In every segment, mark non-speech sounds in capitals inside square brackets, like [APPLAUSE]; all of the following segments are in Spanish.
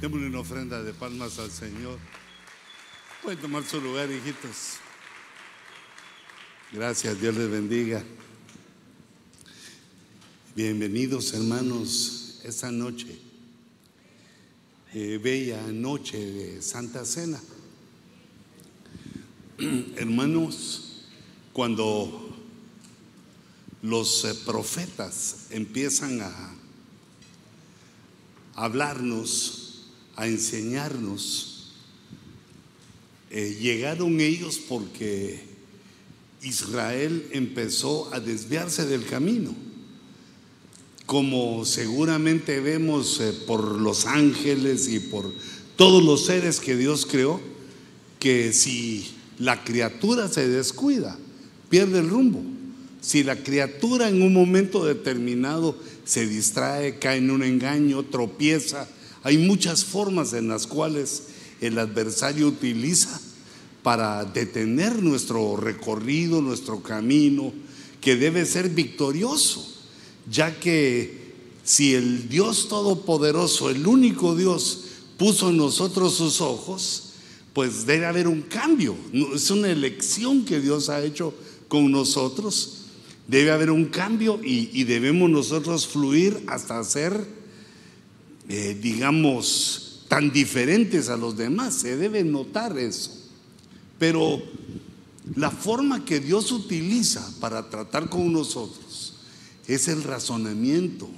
Démosle una ofrenda de palmas al Señor. Pueden tomar su lugar, hijitos. Gracias, Dios les bendiga. Bienvenidos, hermanos, esta noche, eh, bella noche de Santa Cena. [CLEARS THROAT] Hermanos, cuando los eh, profetas empiezan a hablarnos, a enseñarnos, eh, llegaron ellos porque Israel empezó a desviarse del camino. Como seguramente vemos eh, por los ángeles y por todos los seres que Dios creó, que si la criatura se descuida, pierde el rumbo. Si la criatura en un momento determinado se distrae, cae en un engaño, tropieza, hay muchas formas en las cuales el adversario utiliza para detener nuestro recorrido, nuestro camino, que debe ser victorioso, ya que si el Dios Todopoderoso, el único Dios, puso en nosotros sus ojos, pues debe haber un cambio. Es una elección que Dios ha hecho con nosotros Debe haber un cambio y, debemos nosotros fluir hasta ser, eh, digamos, tan diferentes a los demás. Se debe notar eso. Pero la forma que Dios utiliza para tratar con nosotros es el razonamiento.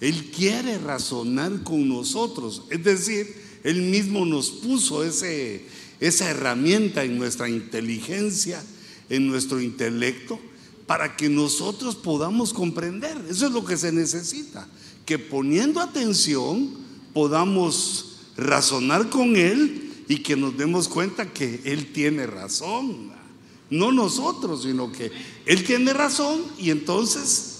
Él quiere razonar con nosotros. Es decir, Él mismo nos puso ese, esa herramienta en nuestra inteligencia, en nuestro intelecto para que nosotros podamos comprender. Eso es lo que se necesita, que poniendo atención podamos razonar con Él y que nos demos cuenta que Él tiene razón. No nosotros, sino que Él tiene razón y entonces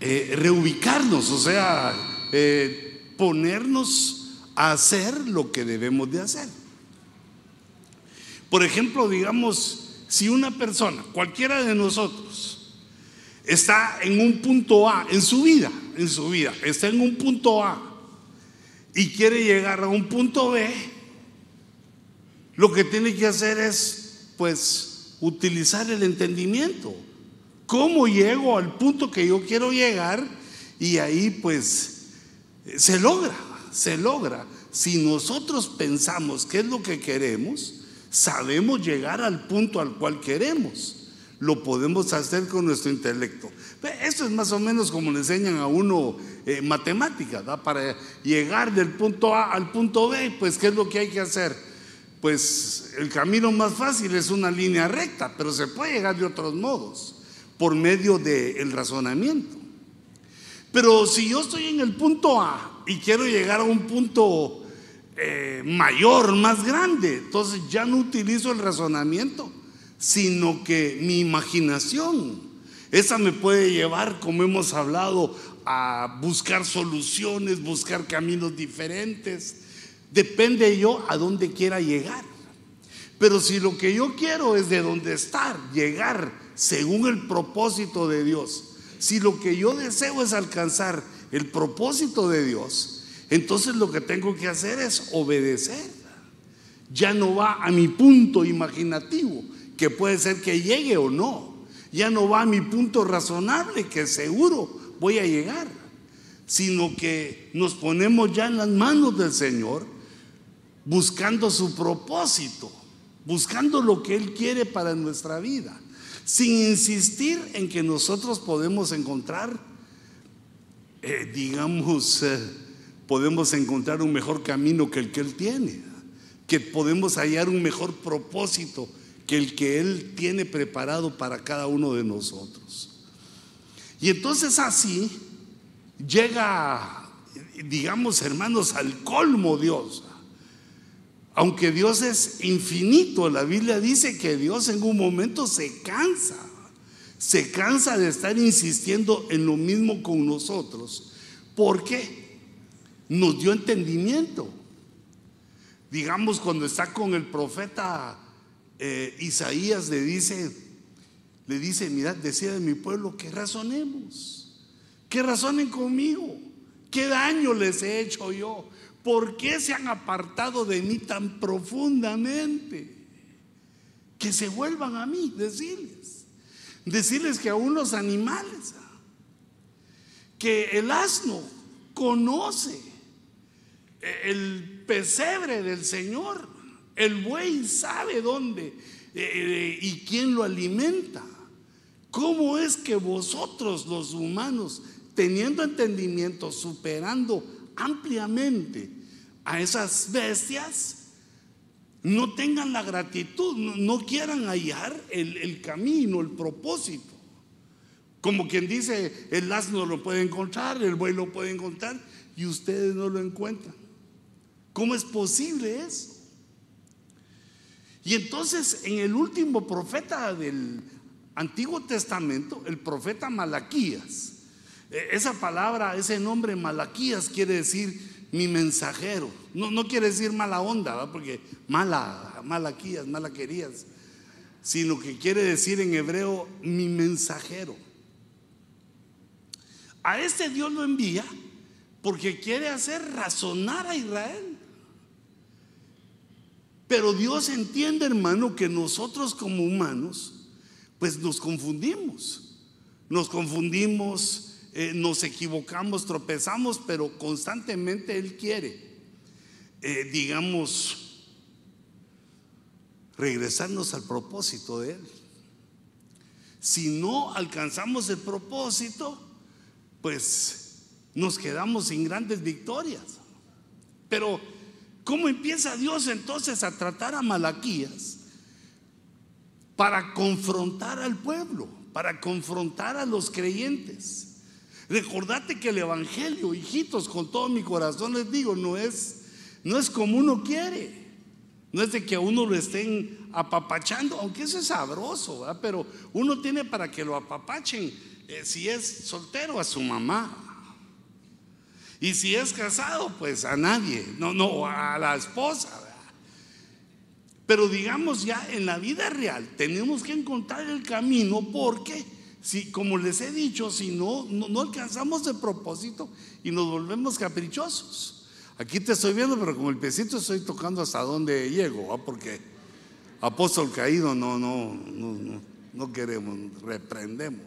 eh, reubicarnos, o sea, eh, ponernos a hacer lo que debemos de hacer. Por ejemplo, digamos, si una persona, cualquiera de nosotros, está en un punto A en su vida, en su vida, está en un punto A y quiere llegar a un punto B, lo que tiene que hacer es, pues, utilizar el entendimiento. ¿Cómo llego al punto que yo quiero llegar? Y ahí, pues, se logra, se logra. Si nosotros pensamos qué es lo que queremos, sabemos llegar al punto al cual queremos. Lo podemos hacer con nuestro intelecto. Eso es más o menos como le enseñan a uno eh, matemáticas, para llegar del punto A al punto B, pues ¿qué es lo que hay que hacer? Pues el camino más fácil es una línea recta, pero se puede llegar de otros modos, por medio del razonamiento. Pero si yo estoy en el punto A y quiero llegar a un punto eh, mayor, más grande. Entonces ya no utilizo el razonamiento, sino que mi imaginación, esa me puede llevar, como hemos hablado, a buscar soluciones, buscar caminos diferentes. Depende yo a dónde quiera llegar. Pero si lo que yo quiero es de dónde estar, llegar según el propósito de Dios, si lo que yo deseo es alcanzar el propósito de Dios, entonces lo que tengo que hacer es obedecer. Ya no va a mi punto imaginativo, que puede ser que llegue o no. Ya no va a mi punto razonable, que seguro voy a llegar. Sino que nos ponemos ya en las manos del Señor, buscando su propósito, buscando lo que Él quiere para nuestra vida, sin insistir en que nosotros podemos encontrar, eh, digamos, eh, podemos encontrar un mejor camino que el que Él tiene, que podemos hallar un mejor propósito que el que Él tiene preparado para cada uno de nosotros. Y entonces así llega, digamos hermanos, al colmo Dios. Aunque Dios es infinito, la Biblia dice que Dios en un momento se cansa, se cansa de estar insistiendo en lo mismo con nosotros. ¿Por qué? nos dio entendimiento. Digamos, cuando está con el profeta eh, Isaías, le dice, le dice, mirad, decía de mi pueblo que razonemos, que razonen conmigo, ¿Qué daño les he hecho yo? ¿Por qué se han apartado de mí tan profundamente? Que se vuelvan a mí, decirles. Decirles que a unos animales, que el asno conoce el pesebre del Señor, el buey sabe dónde eh, eh, y quién lo alimenta. ¿Cómo es que vosotros los humanos, teniendo entendimiento, superando ampliamente a esas bestias, no tengan la gratitud, no, quieran hallar el, el, camino, el propósito. Como quien dice, el asno lo puede encontrar, el buey lo puede encontrar y ustedes no lo encuentran. ¿Cómo es posible eso? Y entonces en el último profeta del Antiguo Testamento, el profeta Malaquías, e, esa palabra, ese nombre Malaquías quiere decir mi mensajero. No, no quiere decir mala onda, porque mala, Malaquías, malaquerías, sino que quiere decir en hebreo mi mensajero. A este Dios lo envía porque quiere hacer razonar a Israel. Pero Dios entiende, hermano, que nosotros como humanos, pues nos confundimos. Nos confundimos, eh, nos equivocamos, tropezamos, pero constantemente Él quiere, eh, digamos, regresarnos al propósito de Él. Si no alcanzamos el propósito, pues nos quedamos sin grandes victorias. Pero ¿cómo empieza Dios entonces a tratar a Malaquías? Para confrontar al pueblo, para confrontar a los creyentes. Recordate que el evangelio, hijitos, con todo mi corazón les digo, no es no es como uno quiere. No es de que a uno lo estén apapachando, aunque eso es sabroso, ¿verdad? pero uno tiene para que lo apapachen, eh, si es soltero, a su mamá, y si es casado, pues a nadie, no, no, a la esposa. Pero digamos ya en la vida real tenemos que encontrar el camino porque, si, como les he dicho, si no, no, alcanzamos el propósito y nos volvemos caprichosos. Aquí te estoy viendo, pero como el pesito estoy tocando hasta donde llego, porque apóstol caído no, no, no queremos, reprendemos.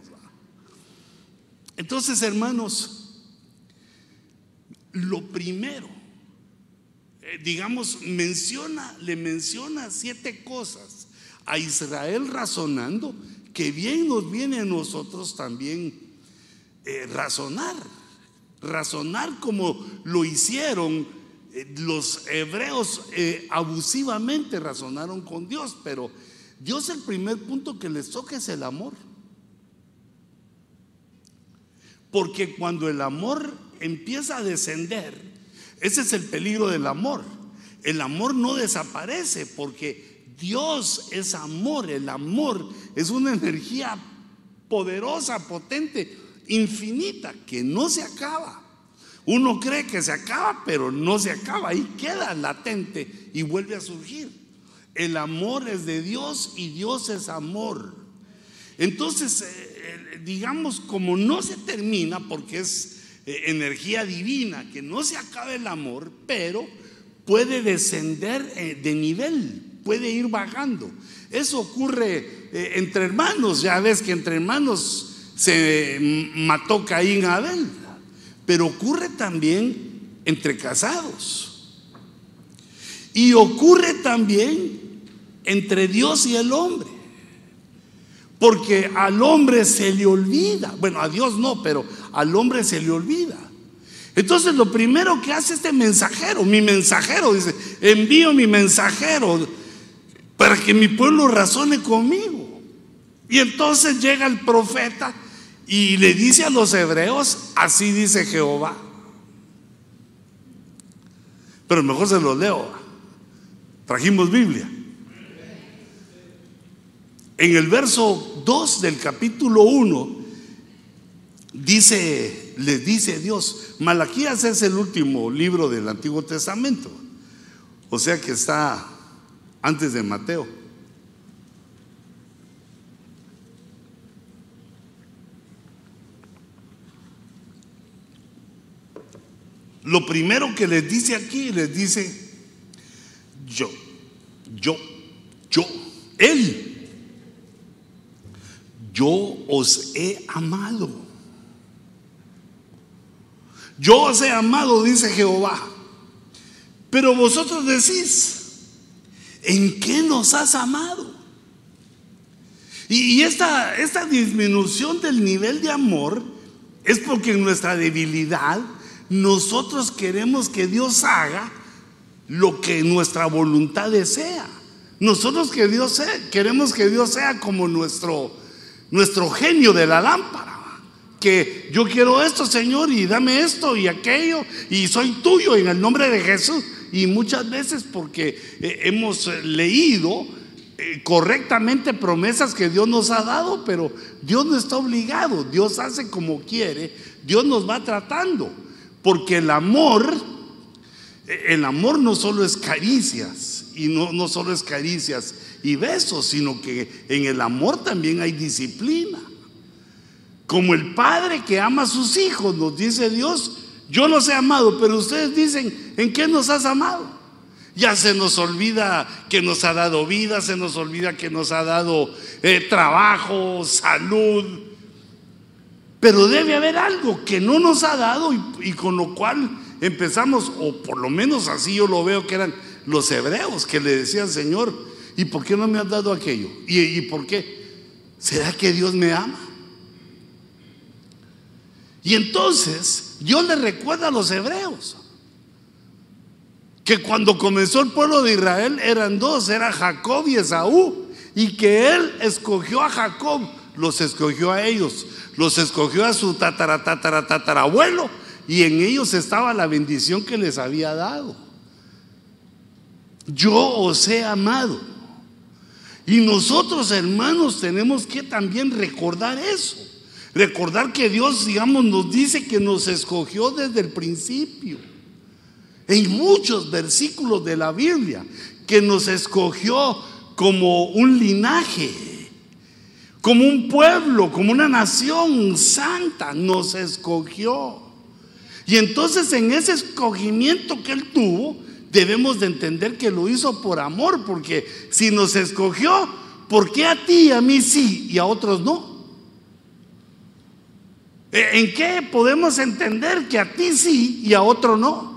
Entonces, hermanos, lo primero, eh, digamos, menciona, le menciona siete cosas a Israel razonando que bien nos viene a nosotros también eh, razonar, razonar como lo hicieron eh, los hebreos abusivamente razonaron con Dios, pero Dios el primer punto que les toca es el amor. Porque cuando el amor empieza a descender, ese es el peligro del amor. El amor no desaparece porque Dios es amor. El amor es una energía poderosa, potente, infinita, que no se acaba. Uno cree que se acaba, pero no se acaba. Ahí queda latente y vuelve a surgir. El amor es de Dios y Dios es amor. Entonces, eh, eh, digamos, como no se termina, porque es eh, energía divina, que no se acabe el amor, pero puede descender eh, de nivel, puede ir bajando. Eso ocurre eh, entre hermanos, ya ves que entre hermanos se mató Caín a Abel, pero ocurre también entre casados. Y ocurre también entre Dios y el hombre. Porque al hombre se le olvida, bueno, a Dios no, pero al hombre se le olvida. Entonces lo primero que hace este mensajero, mi mensajero, dice, envío mi mensajero para que mi pueblo razone conmigo. Y entonces llega el profeta y le dice a los hebreos, así dice Jehová. Pero mejor se los leo. Trajimos Biblia. En el verso 2 del capítulo 1 dice, le dice Dios, Malaquías es el último libro del Antiguo Testamento, o sea que está antes de Mateo. lo primero que les dice aquí, les dice, yo, yo, yo, Él, yo os he amado. Yo os he amado, dice Jehová. Pero vosotros decís, ¿en qué nos has amado? Y, esta, esta disminución del nivel de amor es porque en nuestra debilidad nosotros queremos que Dios haga lo que nuestra voluntad desea. Nosotros que Dios queremos que Dios sea como nuestro, nuestro genio de la lámpara. Que yo quiero esto, Señor, y dame esto y aquello, y soy tuyo en el nombre de Jesús. Y muchas veces porque eh, hemos leído eh, correctamente promesas que Dios nos ha dado, pero Dios no está obligado, Dios hace como quiere, Dios nos va tratando, porque el amor, eh, el amor no solo es caricias, y no, no solo es caricias y besos, sino que en el amor también hay disciplina. Como el padre que ama a sus hijos, nos dice Dios, yo los he amado, pero ustedes dicen, ¿en qué nos has amado? Ya se nos olvida que nos ha dado vida, se nos olvida que nos ha dado eh, trabajo, salud. Pero debe haber algo que no nos ha dado y, con lo cual empezamos, o por lo menos así yo lo veo que eran los hebreos que le decían, Señor, ¿y por qué no me has dado aquello? ¿Y, y por qué? ¿Será que Dios me ama? Y entonces Dios le recuerda a los hebreos que cuando comenzó el pueblo de Israel eran dos, era Jacob y Esaú, y que él escogió a Jacob, los escogió a ellos, los escogió a su tatara, tatara, tatarabuelo, y en ellos estaba la bendición que les había dado. Yo os he amado. Y nosotros, hermanos, tenemos que también recordar eso. Recordar que Dios, digamos, nos dice que nos escogió desde el principio en muchos versículos de la Biblia, que nos escogió como un linaje, como un pueblo, como una nación santa, nos escogió. Y entonces en ese escogimiento que Él tuvo, debemos de entender que lo hizo por amor, porque si nos escogió, ¿por qué a ti y a mí sí y a otros no? ¿En qué podemos entender que a ti sí y a otro no?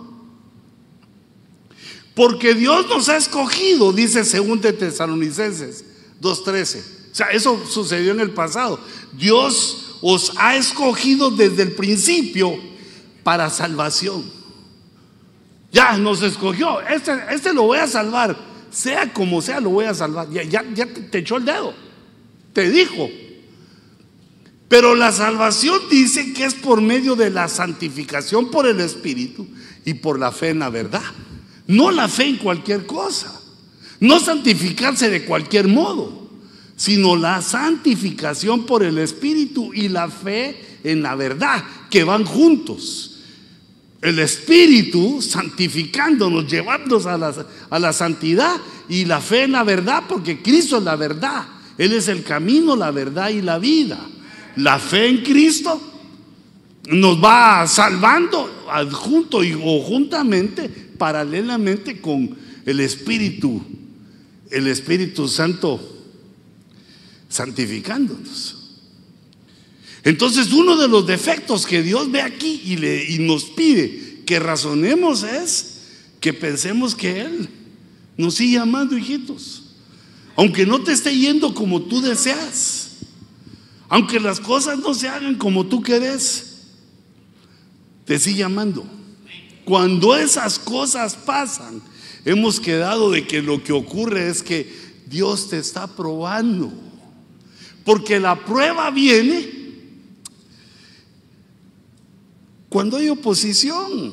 Porque Dios nos ha escogido, dice según de Tesalonicenses 2.13. O sea, eso sucedió en el pasado. Dios os ha escogido desde el principio para salvación. Ya nos escogió. Este, este lo voy a salvar. Sea como sea, lo voy a salvar. Ya, ya, ya te echó el dedo. Te dijo. Pero la salvación dice que es por medio de la santificación por el Espíritu y por la fe en la verdad. No la fe en cualquier cosa. No santificarse de cualquier modo, sino la santificación por el Espíritu y la fe en la verdad, que van juntos. El Espíritu santificándonos, llevándonos a la, a la santidad y la fe en la verdad, porque Cristo es la verdad. Él es el camino, la verdad y la vida. La fe en Cristo nos va salvando adjunto y, o juntamente paralelamente con el Espíritu, el Espíritu Santo santificándonos. Entonces uno de los defectos que Dios ve aquí y, le, y nos pide que razonemos es que pensemos que Él nos sigue amando, hijitos. Aunque no te esté yendo como tú deseas. Aunque las cosas no se hagan como tú querés. Te sigue amando. Cuando esas cosas pasan, hemos quedado de que lo que ocurre es que Dios te está probando. Porque la prueba viene cuando hay oposición.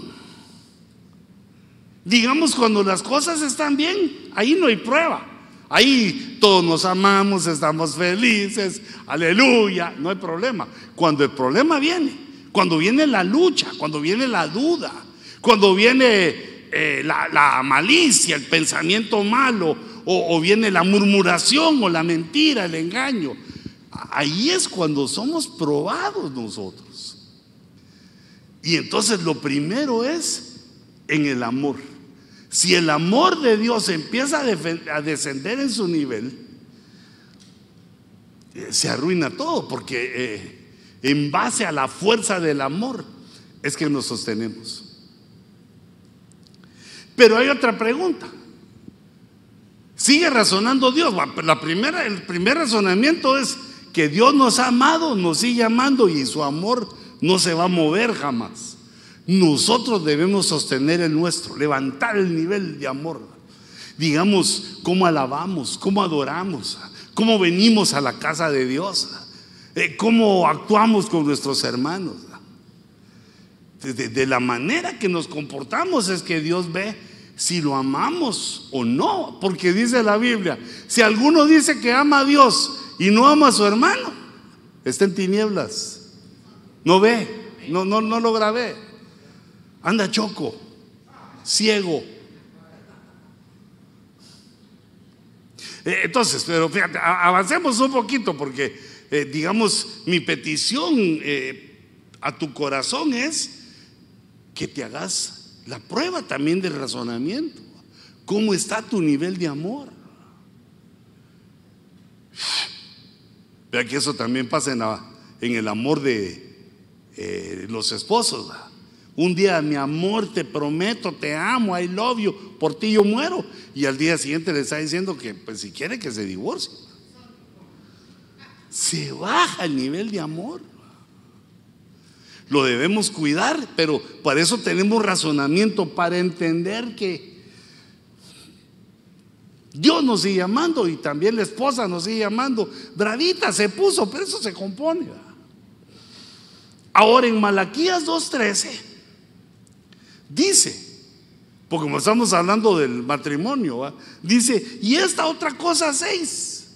Digamos, cuando las cosas están bien, ahí no hay prueba. Ahí todos nos amamos, estamos felices, aleluya, no hay problema. Cuando el problema viene, cuando viene la lucha, cuando viene la duda, cuando viene eh, la, malicia, el pensamiento malo, o, viene la murmuración o la mentira, el engaño. Ahí es cuando somos probados nosotros. Y entonces lo primero es en el amor. Si el amor de Dios empieza a, descender en su nivel, eh, se arruina todo, porque eh, en base a la fuerza del amor es que nos sostenemos. Pero hay otra pregunta. Sigue razonando Dios. La primera, el primer razonamiento es que Dios nos ha amado, nos sigue amando y su amor no se va a mover jamás. Nosotros debemos sostener el nuestro, levantar el nivel de amor. Digamos, cómo alabamos, cómo adoramos, cómo venimos a la casa de Dios, eh, cómo actuamos con nuestros hermanos. De, la manera que nos comportamos es que Dios ve si lo amamos o no, porque dice la Biblia, si alguno dice que ama a Dios y no ama a su hermano, está en tinieblas, no ve, no, no, no logra ver, anda choco, ciego. Eh, entonces, pero fíjate, avancemos un poquito porque, eh, digamos, mi petición eh, a tu corazón es que te hagas la prueba también del razonamiento. ¿Cómo está tu nivel de amor? Vea que eso también pasa en, el amor de los esposos. Un día, mi amor, te prometo, te amo, I love por ti yo muero. Y al día siguiente le está diciendo que, pues, si quiere que se divorcie. Se baja el nivel de amor lo debemos cuidar, pero para eso tenemos razonamiento, para entender que Dios nos sigue amando y también la esposa nos sigue amando. Bravita se puso, pero eso se compone. Ahora en Malaquías 2.13 dice, porque como estamos hablando del matrimonio, dice, y esta otra cosa seis,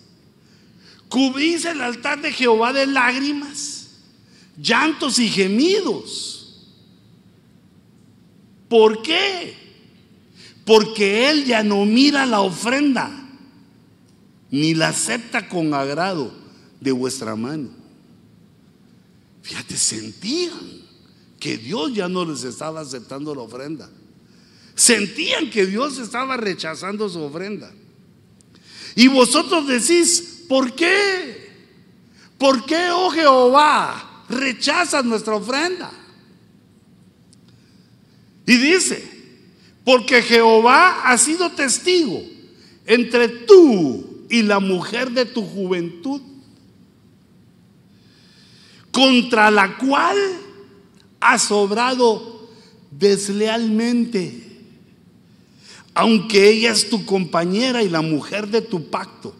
cubrís el altar de Jehová de lágrimas llantos y gemidos. ¿Por qué? Porque Él ya no mira la ofrenda, ni la acepta con agrado de vuestra mano. Fíjate, sentían que Dios ya no les estaba aceptando la ofrenda. Sentían que Dios estaba rechazando su ofrenda. Y vosotros decís, ¿por qué? ¿Por qué, oh Jehová? rechazas nuestra ofrenda. Y dice, porque Jehová ha sido testigo entre tú y la mujer de tu juventud, contra la cual has obrado deslealmente, aunque ella es tu compañera y la mujer de tu pacto.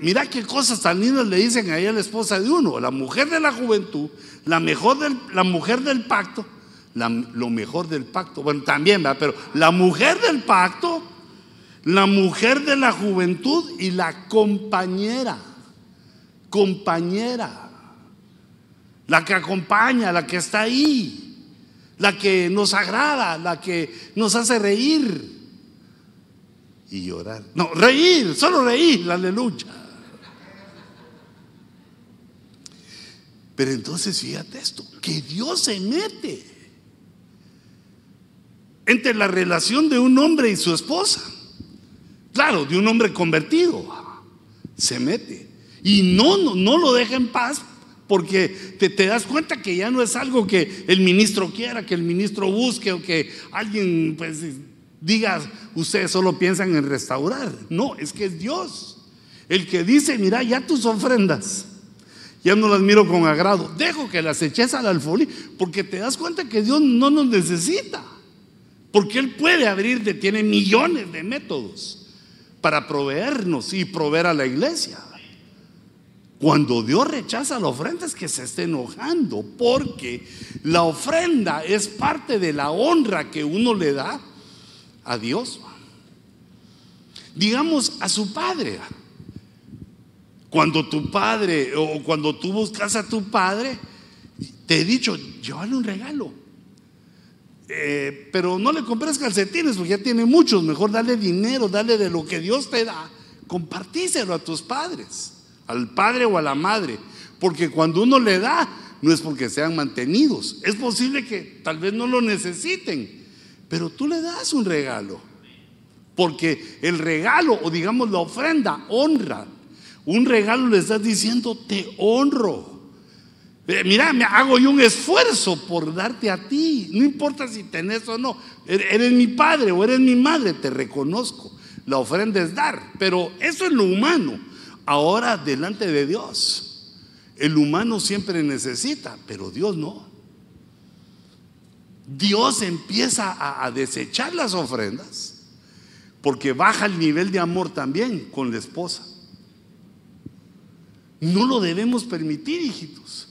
Mira qué cosas tan lindas le dicen a la esposa de uno, la mujer de la juventud, la, mejor del, la mujer del pacto, lo mejor del pacto, bueno, también, ¿verdad? pero la mujer del pacto, la mujer de la juventud y la compañera, compañera, la que acompaña, la que está ahí, la que nos agrada, la que nos hace reír y llorar. No, reír, solo reír, aleluya. Pero entonces fíjate esto, que Dios se mete entre la relación de un hombre y su esposa. Claro, de un hombre convertido. Se mete. Y no, no, no lo deja en paz porque te, das cuenta que ya no es algo que el ministro quiera, que el ministro busque o que alguien pues diga, ustedes solo piensan en restaurar. No, es que es Dios el que dice, mira, ya tus ofrendas, ya no las miro con agrado, dejo que las eches al alfolí, porque te das cuenta que Dios no nos necesita, porque Él puede abrirte, tiene millones de métodos para proveernos y proveer a la iglesia. Cuando Dios rechaza la ofrenda es que se está enojando, porque la ofrenda es parte de la honra que uno le da a Dios. Digamos a su padre. Cuando tu padre o cuando tú buscas a tu padre, te he dicho, llévale un regalo. Eh, pero no le compres calcetines porque ya tiene muchos. Mejor dale dinero, dale de lo que Dios te da. Compartíselo a tus padres, al padre o a la madre. Porque cuando uno le da, no es porque sean mantenidos. Es posible que tal vez no lo necesiten, pero tú le das un regalo. Porque el regalo, o digamos la ofrenda, honra. Un regalo le estás diciendo, te honro. Eh, mira, me hago yo un esfuerzo por darte a ti. No importa si tenés o no. Er-, eres mi padre o eres mi madre, te reconozco. La ofrenda es dar, pero eso es lo humano. Ahora delante de Dios, el humano siempre necesita, pero Dios no. Dios empieza a, desechar las ofrendas porque baja el nivel de amor también con la esposa. No lo debemos permitir, hijitos.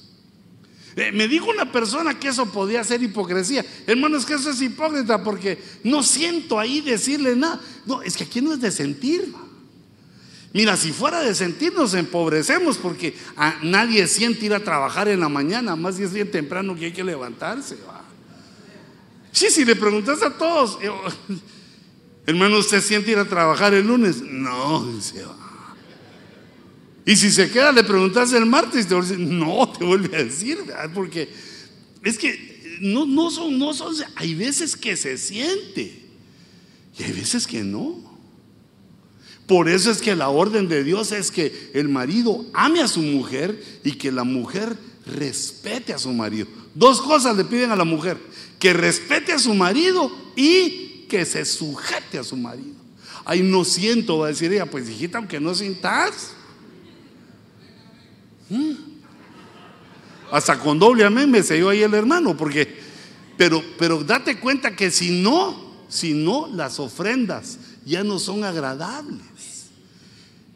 Eh, me dijo una persona que eso podía ser hipocresía. Hermano, es que eso es hipócrita porque no siento ahí decirle nada. No, es que aquí no es de sentir. Mira, si fuera de sentir nos empobrecemos porque a nadie siente ir a trabajar en la mañana, más si es bien temprano que hay que levantarse. Sí, si le preguntas a todos, eh, [LAUGHS] hermano, ¿usted siente ir a trabajar el lunes? No, dice, y si se queda, le preguntas el martes, te [LAUGHS] no, te vuelve a decir, porque es que no, no, son, no son, hay veces que se siente y hay veces que no. Por eso es que la orden de Dios es que el marido ame a su mujer y que la mujer respete a su marido. Dos cosas le piden a la mujer, que respete a su marido y que se sujete a su marido. Ay, no siento, va a decir ella, pues hijita, aunque no sintas. Mm. Hasta con doble amén me selló ahí el hermano, porque, pero, pero date cuenta que si no, si no, las ofrendas ya no son agradables.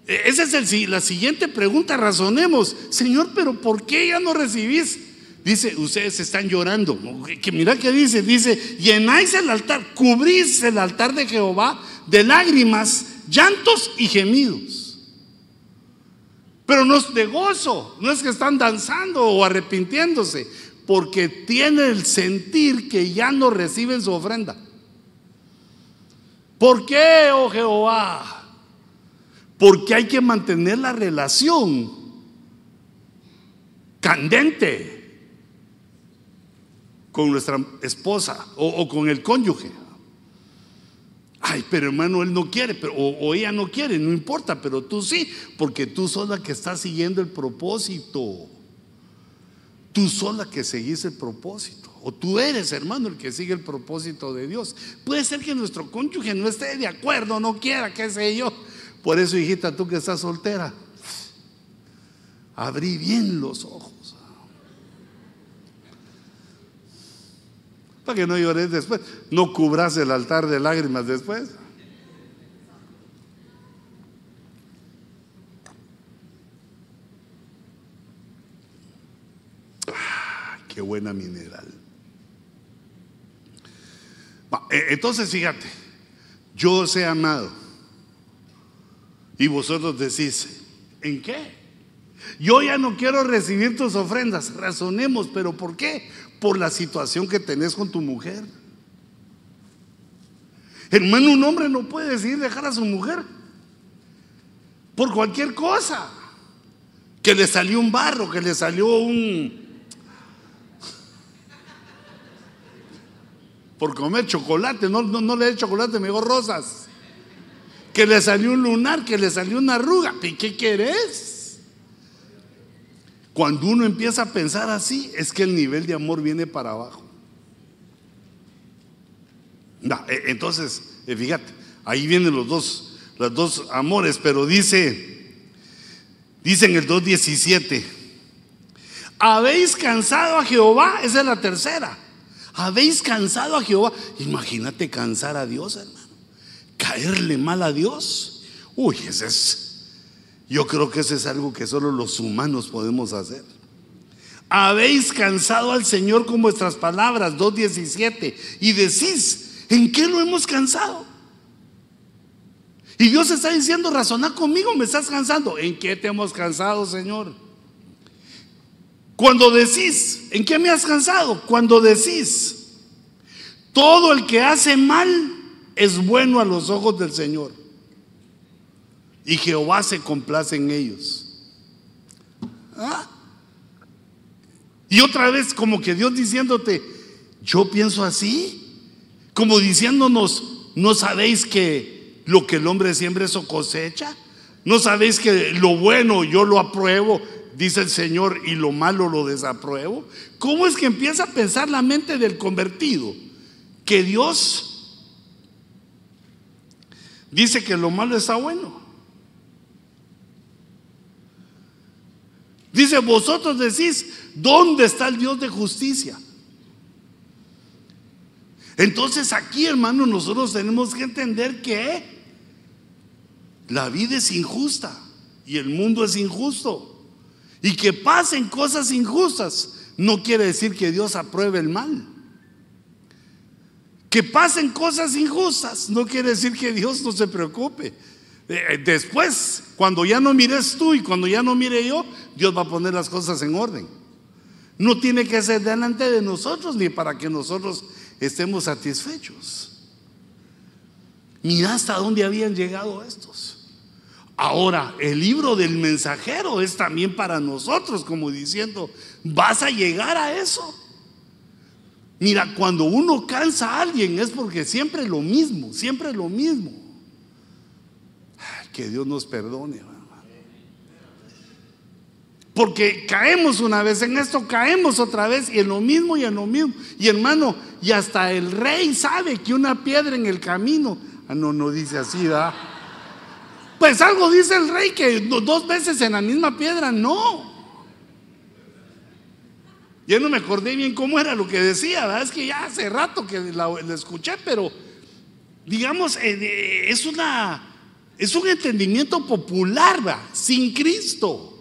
E, esa es la siguiente pregunta, razonemos, Señor, pero ¿por qué ya no recibís? Dice, ustedes están llorando. Que mira que dice, dice, llenáis el altar, cubrís el altar de Jehová de lágrimas, llantos y gemidos. Pero no es de gozo, no es que están danzando o arrepintiéndose, porque tiene el sentir que ya no reciben su ofrenda. ¿Por qué, oh Jehová? Porque hay que mantener la relación candente con nuestra esposa o, con el cónyuge. Ay, pero hermano, él no quiere, pero, o, ella no quiere, no importa, pero tú sí, porque tú sos la que está siguiendo el propósito. Tú sos la que seguís el propósito. O tú eres, hermano, el que sigue el propósito de Dios. Puede ser que nuestro cónyuge no esté de acuerdo, no quiera, qué sé yo. Por eso, hijita, tú que estás soltera, abrí bien los ojos. Para que no llores después. No cubras el altar de lágrimas después. Qué buena mineral. E, entonces fíjate, yo os he amado. Y vosotros decís, ¿en qué? Yo ya no quiero recibir tus ofrendas. Razonemos, pero ¿por qué? por la situación que tenés con tu mujer. Hermano, un hombre no puede decidir dejar a su mujer por cualquier cosa. Que le salió un barro, que le salió un... Por comer chocolate, no, no, le dé chocolate, me rosas. Que le salió un lunar, que le salió una arruga. ¿Y qué querés? Cuando uno empieza a pensar así, es que el nivel de amor viene para abajo. E, entonces, eh, fíjate, ahí vienen los dos, los dos amores, pero dice, dice en el 2.17, habéis cansado a Jehová, esa es la tercera, habéis cansado a Jehová. Imagínate cansar a Dios, hermano, caerle mal a Dios. Uy, ese es yo creo que eso es algo que solo los humanos podemos hacer. Habéis cansado al Señor con vuestras palabras, 2.17, y decís, ¿en qué lo hemos cansado? Y Dios está diciendo, razona conmigo, me estás cansando. ¿En qué te hemos cansado, Señor? Cuando decís, ¿en qué me has cansado? Cuando decís, todo el que hace mal es bueno a los ojos del Señor y Jehová se complace en ellos. ¿Ah? Y otra vez como que Dios diciéndote, yo pienso así, como diciéndonos, ¿no sabéis que lo que el hombre siembra eso cosecha? ¿No sabéis que lo bueno yo lo apruebo, dice el Señor, y lo malo lo desapruebo? ¿Cómo es que empieza a pensar la mente del convertido? Que Dios dice que lo malo está bueno. Dice, vosotros decís, ¿dónde está el Dios de justicia? Entonces aquí, hermano, nosotros tenemos que entender que la vida es injusta y el mundo es injusto. Y que pasen cosas injustas no quiere decir que Dios apruebe el mal. Que pasen cosas injustas no quiere decir que Dios no se preocupe. Eh, después, cuando ya no mires tú y cuando ya no mire yo, Dios va a poner las cosas en orden. No tiene que ser delante de nosotros ni para que nosotros estemos satisfechos. Mira hasta dónde habían llegado estos. Ahora, el libro del mensajero es también para nosotros, como diciendo, vas a llegar a eso. Mira, cuando uno cansa a alguien es porque siempre es lo mismo, siempre es lo mismo. Que Dios nos perdone. Porque caemos una vez en esto, caemos otra vez y en lo mismo y en lo mismo. Y hermano, y hasta el rey sabe que una piedra en el camino, ah, no, no dice así, ¿da? Pues algo dice el rey que dos veces en la misma piedra, no. Ya no me acordé bien cómo era lo que decía, ¿verdad? Es que ya hace rato que la, escuché, pero digamos, eh, es una es un entendimiento popular, sin Cristo.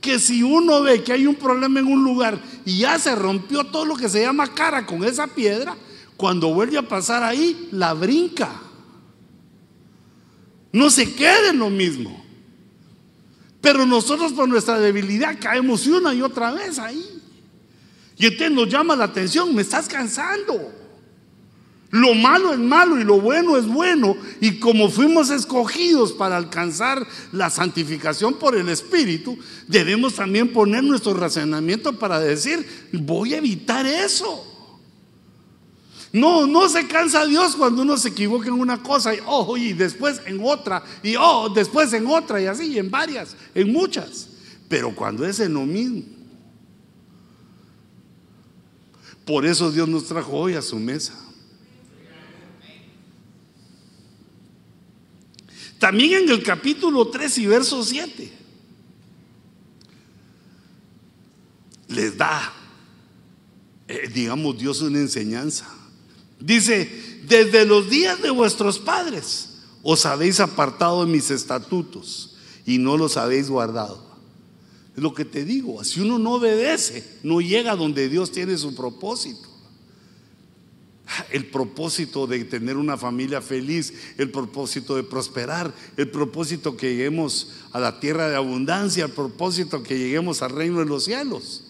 Que si uno ve que hay un problema en un lugar y ya se rompió todo lo que se llama cara con esa piedra, cuando vuelve a pasar ahí, la brinca. No se queda en lo mismo. Pero nosotros por nuestra debilidad caemos una y otra vez ahí. Y entonces nos llama la atención, me estás cansando. Lo malo es malo y lo bueno es bueno. Y como fuimos escogidos para alcanzar la santificación por el Espíritu, debemos también poner nuestro razonamiento para decir, voy a evitar eso. No, no se cansa Dios cuando uno se equivoca en una cosa y, oh, y después en otra, y oh, después en otra, y así, en varias, en muchas. Pero cuando es en lo mismo. Por eso Dios nos trajo hoy a su mesa. También en el capítulo 3 y verso 7 les da, eh, digamos, Dios una enseñanza. Dice, desde los días de vuestros padres os habéis apartado de mis estatutos y no los habéis guardado. Es lo que te digo, si uno no obedece, no llega donde Dios tiene su propósito el propósito de tener una familia feliz, el propósito de prosperar, el propósito que lleguemos a la tierra de abundancia, el propósito que lleguemos al reino de los cielos.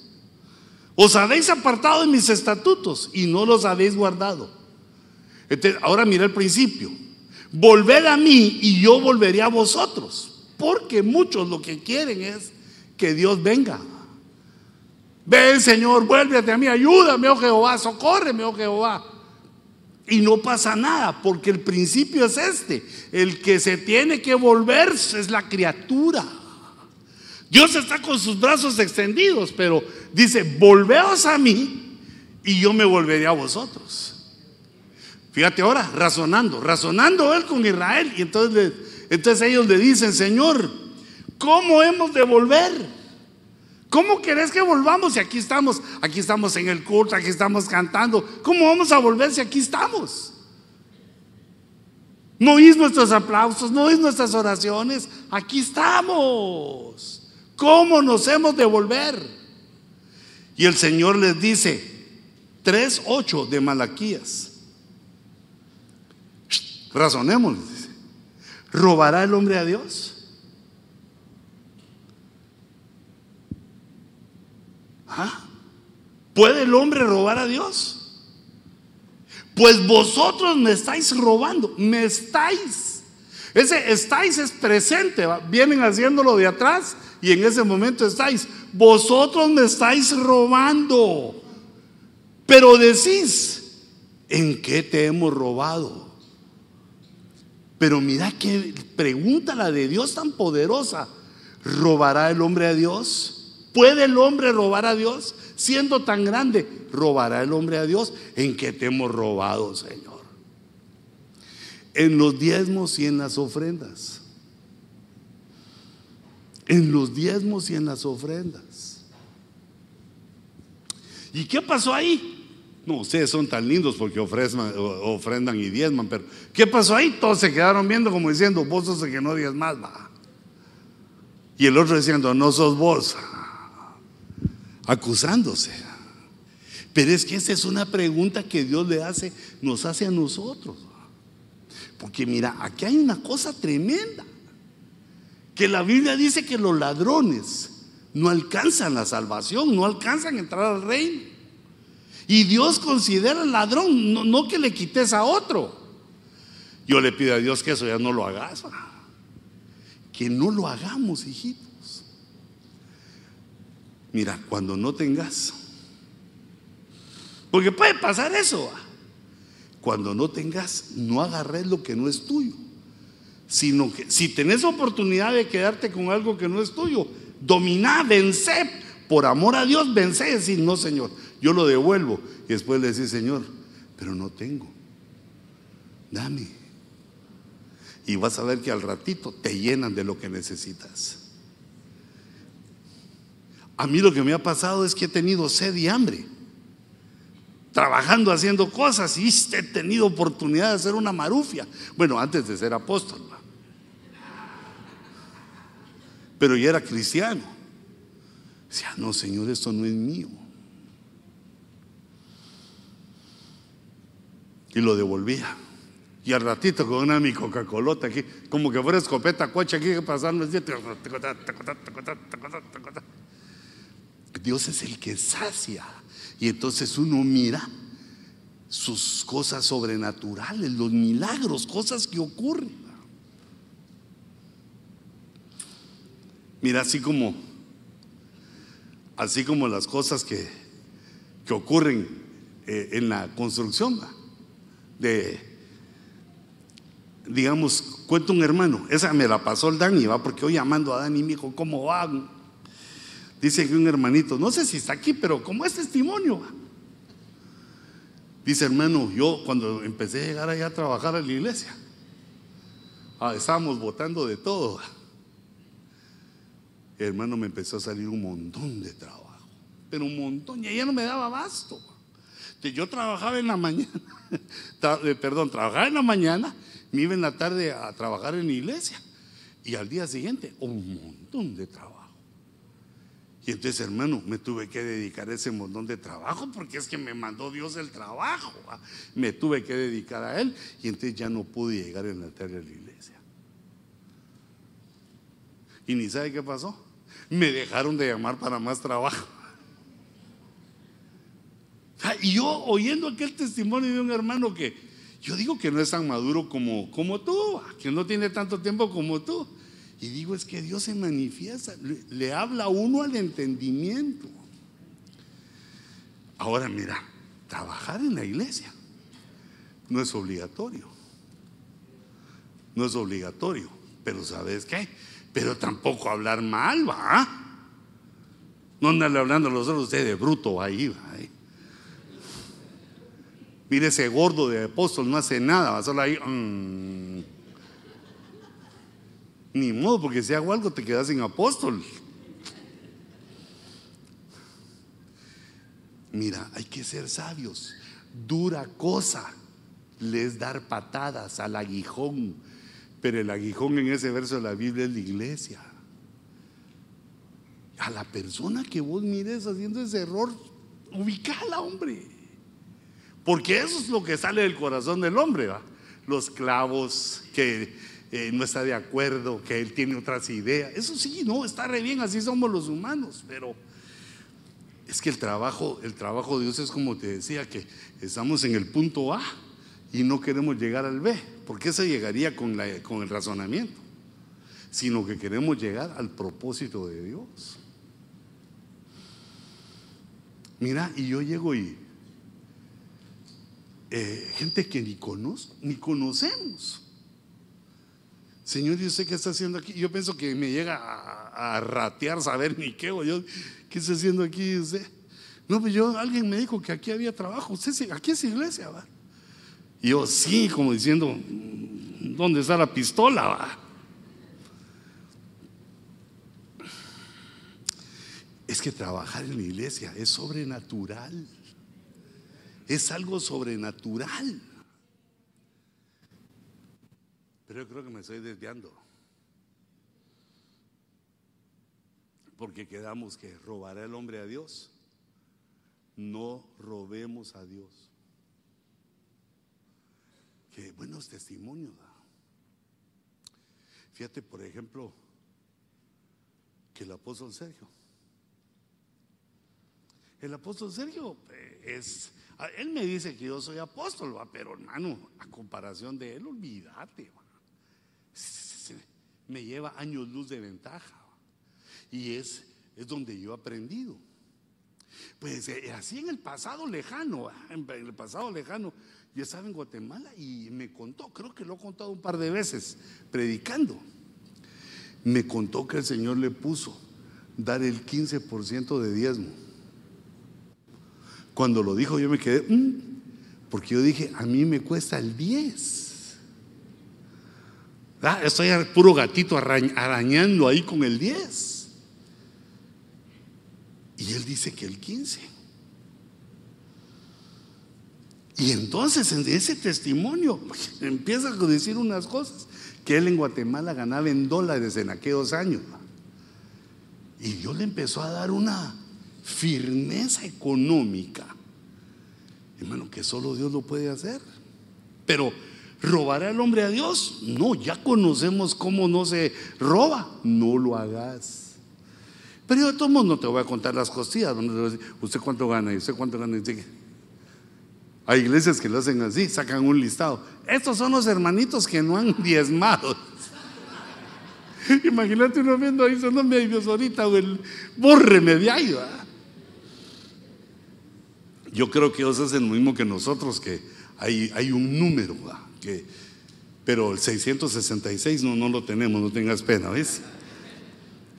Os habéis apartado de mis estatutos y no los habéis guardado. Ahora mira el principio. Volved a mí y yo volveré a vosotros. Porque muchos lo que quieren es que Dios venga. Ven Señor, vuélvete a mí, ayúdame, oh Jehová, socórreme, oh Jehová. Y no pasa nada, porque el principio es este. El que se tiene que volver es la criatura. Dios está con sus brazos extendidos, pero dice, volveos a mí y yo me volveré a vosotros. Fíjate ahora, razonando, razonando él con Israel. Y entonces, entonces ellos le dicen, Señor, ¿cómo hemos de volver? ¿Cómo querés que volvamos si aquí estamos? Aquí estamos en el culto, aquí estamos cantando. ¿Cómo vamos a volver si aquí estamos? No oís nuestros aplausos, no oís nuestras oraciones. Aquí estamos. ¿Cómo nos hemos de volver? Y el Señor les dice, 3.8 de Malaquías. Razonemos. ¿Robará el hombre a Dios? ¿Ah? ¿Puede el hombre robar a Dios? Pues vosotros me estáis robando, me estáis. Ese estáis es presente, vienen haciéndolo de atrás y en ese momento estáis. vosotros me estáis robando. Pero decís, ¿en qué te hemos robado? Pero mira qué pregunta la de Dios tan poderosa. ¿Robará el hombre a Dios? ¿Puede el hombre robar a Dios? Siendo tan grande, ¿robará el hombre a Dios? ¿En qué te hemos robado, Señor? En los diezmos y en las ofrendas. En los diezmos y en las ofrendas. ¿Y qué pasó ahí? No, ustedes son tan lindos porque ofrendan y diezman, pero ¿qué pasó ahí? Todos se quedaron viendo como diciendo, vos sos el que no más va. Y el otro diciendo, no sos vos, acusándose. Pero es que esa es una pregunta que Dios le hace, nos hace a nosotros. Porque mira, aquí hay una cosa tremenda. Que la Biblia dice que los ladrones no alcanzan la salvación, no alcanzan a entrar al reino. Y Dios considera ladrón, no, que le quites a otro. Yo le pido a Dios que eso ya no lo hagas. Que no lo hagamos, hijitos. Mira, cuando no tengas, porque puede pasar eso. Cuando no tengas, no agarres lo que no es tuyo. Sino que si tenés oportunidad de quedarte con algo que no es tuyo, domina, vence. Por amor a Dios, vence y decir, no, Señor, yo lo devuelvo. Y después le decís, Señor, pero no tengo. Dame. Y vas a ver que al ratito te llenan de lo que necesitas. A mí lo que me ha pasado es que he tenido sed y hambre. Trabajando, haciendo cosas y he tenido oportunidad de hacer una marufia. Bueno, antes de ser apóstol. Pero ya era cristiano. Decía, no, Señor, esto no es mío. Y lo devolvía. Y al ratito con una mi Coca-Cola aquí, como que fuera escopeta coche aquí pasando. Dios es el que sacia. Y entonces uno mira sus cosas sobrenaturales, los milagros, cosas que ocurren. Mira, así como, así como las cosas que, que ocurren eh, en la construcción de, digamos, cuento un hermano, esa me la pasó el Dani, va, porque hoy llamando a Dani me dijo, ¿cómo va? Dice que un hermanito, no sé si está aquí, pero como es testimonio, Dice, hermano, yo cuando empecé a llegar allá a trabajar en la iglesia, ah, estábamos votando de todo. hermano me empezó a salir un montón de trabajo, pero un montón, y ella no me daba basto. Yo trabajaba en la mañana, [LAUGHS] eh, perdón, trabajaba en la mañana, me iba en la tarde a trabajar en la iglesia y al día siguiente un montón de trabajo. Y entonces, hermano, me tuve que dedicar a ese montón de trabajo porque es que me mandó Dios el trabajo. Me tuve que dedicar a él y entonces ya no pude llegar en la tarde a la iglesia. Y ni sabe qué pasó. Me dejaron de llamar para más trabajo. Y yo oyendo aquel testimonio de un hermano que yo digo que no es tan maduro como, como tú, que no tiene tanto tiempo como tú. Y digo, es que Dios se manifiesta, le, habla a uno al entendimiento. Ahora mira, trabajar en la iglesia no es obligatorio. No es obligatorio, pero ¿sabes qué? Pero tampoco hablar mal, va. No andarle hablando a los otros usted de bruto ahí, va. Mire ese gordo de apóstol, no hace nada, va solo ahí. Mm. Ni modo, porque si hago algo te quedas sin apóstol. Mira, hay que ser sabios. Dura cosa les dar patadas al aguijón. Pero el aguijón en ese verso de la Biblia es la iglesia. A la persona que vos mires haciendo ese error, ubicala, hombre. Porque eso es lo que sale del corazón del hombre, ¿va? Los clavos, que eh, no está de acuerdo, que él tiene otras ideas. Eso sí, no, está re bien, así somos los humanos, pero es que el trabajo, el trabajo de Dios es como te decía, que estamos en el punto A y no queremos llegar al B, porque eso llegaría con el razonamiento, sino que queremos llegar al propósito de Dios. Mira, y yo llego y eh, gente que ni conozco, ni conocemos. Señor, ¿y usted qué está haciendo aquí? Yo pienso que me llega a, ratear, saber ni qué, o yo, ¿qué está haciendo aquí usted? No, pues yo, alguien me dijo que aquí había trabajo. Aquí es iglesia, ¿va? Y yo, sí, como diciendo, ¿dónde está la pistola? Va? Es que trabajar en la iglesia es sobrenatural. Es algo sobrenatural. Pero yo creo que me estoy desviando. Porque quedamos que robará el hombre a Dios. No robemos a Dios. Qué buenos testimonios. Fíjate, por ejemplo, que el apóstol Sergio. El apóstol Sergio eh, es, él me dice que yo soy apóstol, pero hermano, a comparación de él, olvídate, me lleva años luz de ventaja. Y es, es donde yo he aprendido. Pues eh, así en el pasado lejano, en el pasado lejano, yo estaba en Guatemala y me contó, creo que lo he contado un par de veces, predicando. Me contó que el Señor le puso dar el 15% de diezmo. Cuando lo dijo yo me quedé, mm", porque yo dije, a mí me cuesta el 10. Ah, estoy puro gatito arañando ahí con el 10. Y él dice que el 15. Y entonces en ese testimonio [LAUGHS] empieza a decir unas cosas que él en Guatemala ganaba en dólares en aquellos años. Y Dios le empezó a dar una firmeza económica. Hermano, que solo Dios lo puede hacer. Pero ¿robará el hombre a Dios? No, ya conocemos cómo no se roba. No lo hagas. Pero yo de todos modos no te voy a contar las costillas. ¿Usted cuánto gana? ¿Y usted cuánto gana? Hay iglesias que lo hacen así, sacan un listado. Estos son los hermanitos que no han [LAUGHS] diezmado. Imagínate uno viendo ahí, no me Dios ahorita, o el bórreme de ahí. Yo creo que ellos hacen lo mismo que nosotros, que hay, hay un número, que, pero el 666 no, no lo tenemos, no tengas pena, ¿ves?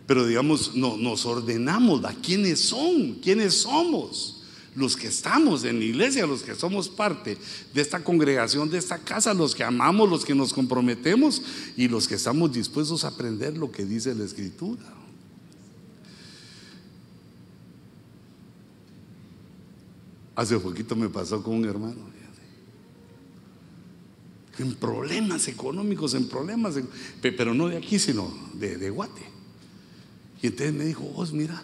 Pero digamos, no, nos ordenamos a quiénes son, quiénes somos los que estamos en la iglesia, los que somos parte de esta congregación, de esta casa, los que amamos, los que nos comprometemos y los que estamos dispuestos a aprender lo que dice la escritura. Hace poquito me pasó con un hermano. En problemas económicos, en problemas, pero no de aquí, sino de, Guate. Y entonces me dijo, vos mira,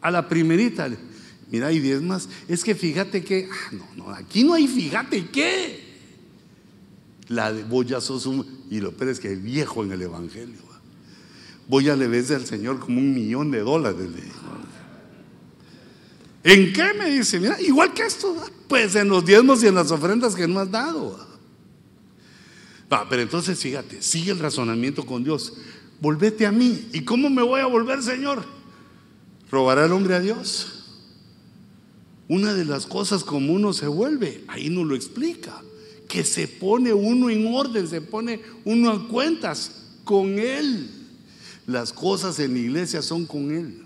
a la primerita, Mira, hay diez más. Es que fíjate que, ah, no, no, aquí no hay fíjate qué. La de, vos ya sos un, y lo peor es que el viejo en el Evangelio. Voy a le ves al Señor como un millón de dólares. ¿En qué me dice? Mira, igual que esto, pues en los diezmos y en las ofrendas que no has dado. Va, pero entonces fíjate, sigue el razonamiento con Dios. Volvete a mí. ¿Y cómo me voy a volver, Señor? ¿Robará el hombre a Dios? Una de las cosas como uno se vuelve, ahí no lo explica, que se pone uno en orden, se pone uno a cuentas con Él. Las cosas en la iglesia son con Él.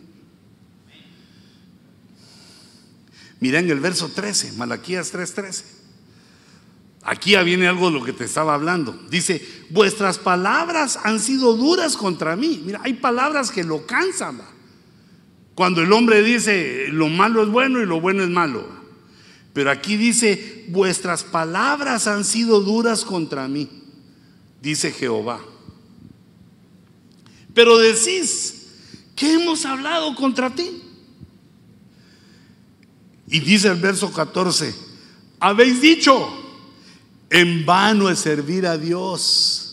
Mira en el verso 13, Malaquías 3:13. Aquí ya viene algo de lo que te estaba hablando. Dice, vuestras palabras han sido duras contra mí. Mira, hay palabras que lo cansan. Cuando el hombre dice lo malo es bueno y lo bueno es malo. Pero aquí dice, vuestras palabras han sido duras contra mí, dice Jehová. Pero decís, ¿qué hemos hablado contra ti? Y dice el verso 14, habéis dicho, en vano es servir a Dios.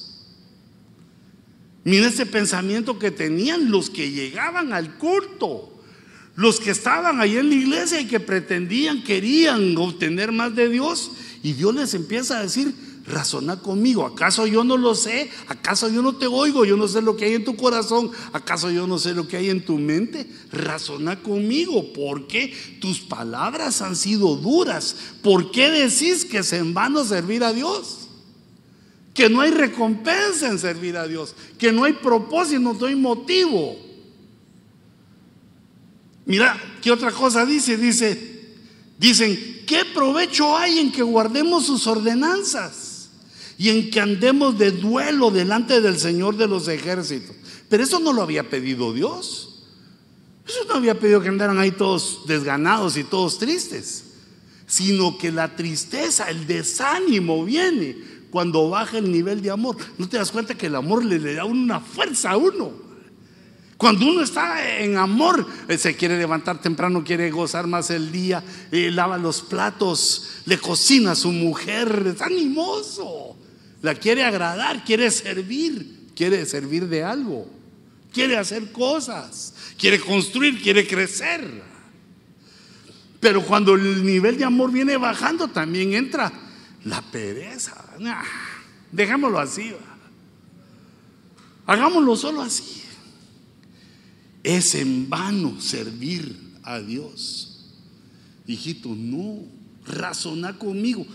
Mira ese pensamiento que tenían los que llegaban al culto. Los que estaban ahí en la iglesia y que pretendían, querían obtener más de Dios, y Dios les empieza a decir, razona conmigo. ¿Acaso yo no lo sé? ¿Acaso yo no te oigo? Yo no sé lo que hay en tu corazón. ¿Acaso yo no sé lo que hay en tu mente? Razona conmigo. ¿Por qué tus palabras han sido duras? ¿Por qué decís que es en vano servir a Dios? Que no hay recompensa en servir a Dios. Que no hay propósito, no hay motivo. Mira, ¿qué otra cosa dice? Dice, dicen, ¿qué provecho hay en que guardemos sus ordenanzas y en que andemos de duelo delante del Señor de los ejércitos? Pero eso no lo había pedido Dios. Eso no había pedido que andaran ahí todos desganados y todos tristes, sino que la tristeza, el desánimo viene cuando baja el nivel de amor. ¿No te das cuenta que el amor le, da una fuerza a uno? Cuando uno está en amor, eh, se quiere levantar temprano, quiere gozar más el día, eh, lava los platos, le cocina a su mujer, es animoso. La quiere agradar, quiere servir, quiere servir de algo, quiere hacer cosas, quiere construir, quiere crecer. Pero cuando el nivel de amor viene bajando, también entra la pereza. dejémoslo así. Hagámoslo solo así. Es en vano servir a Dios. Hijito, no, razona conmigo.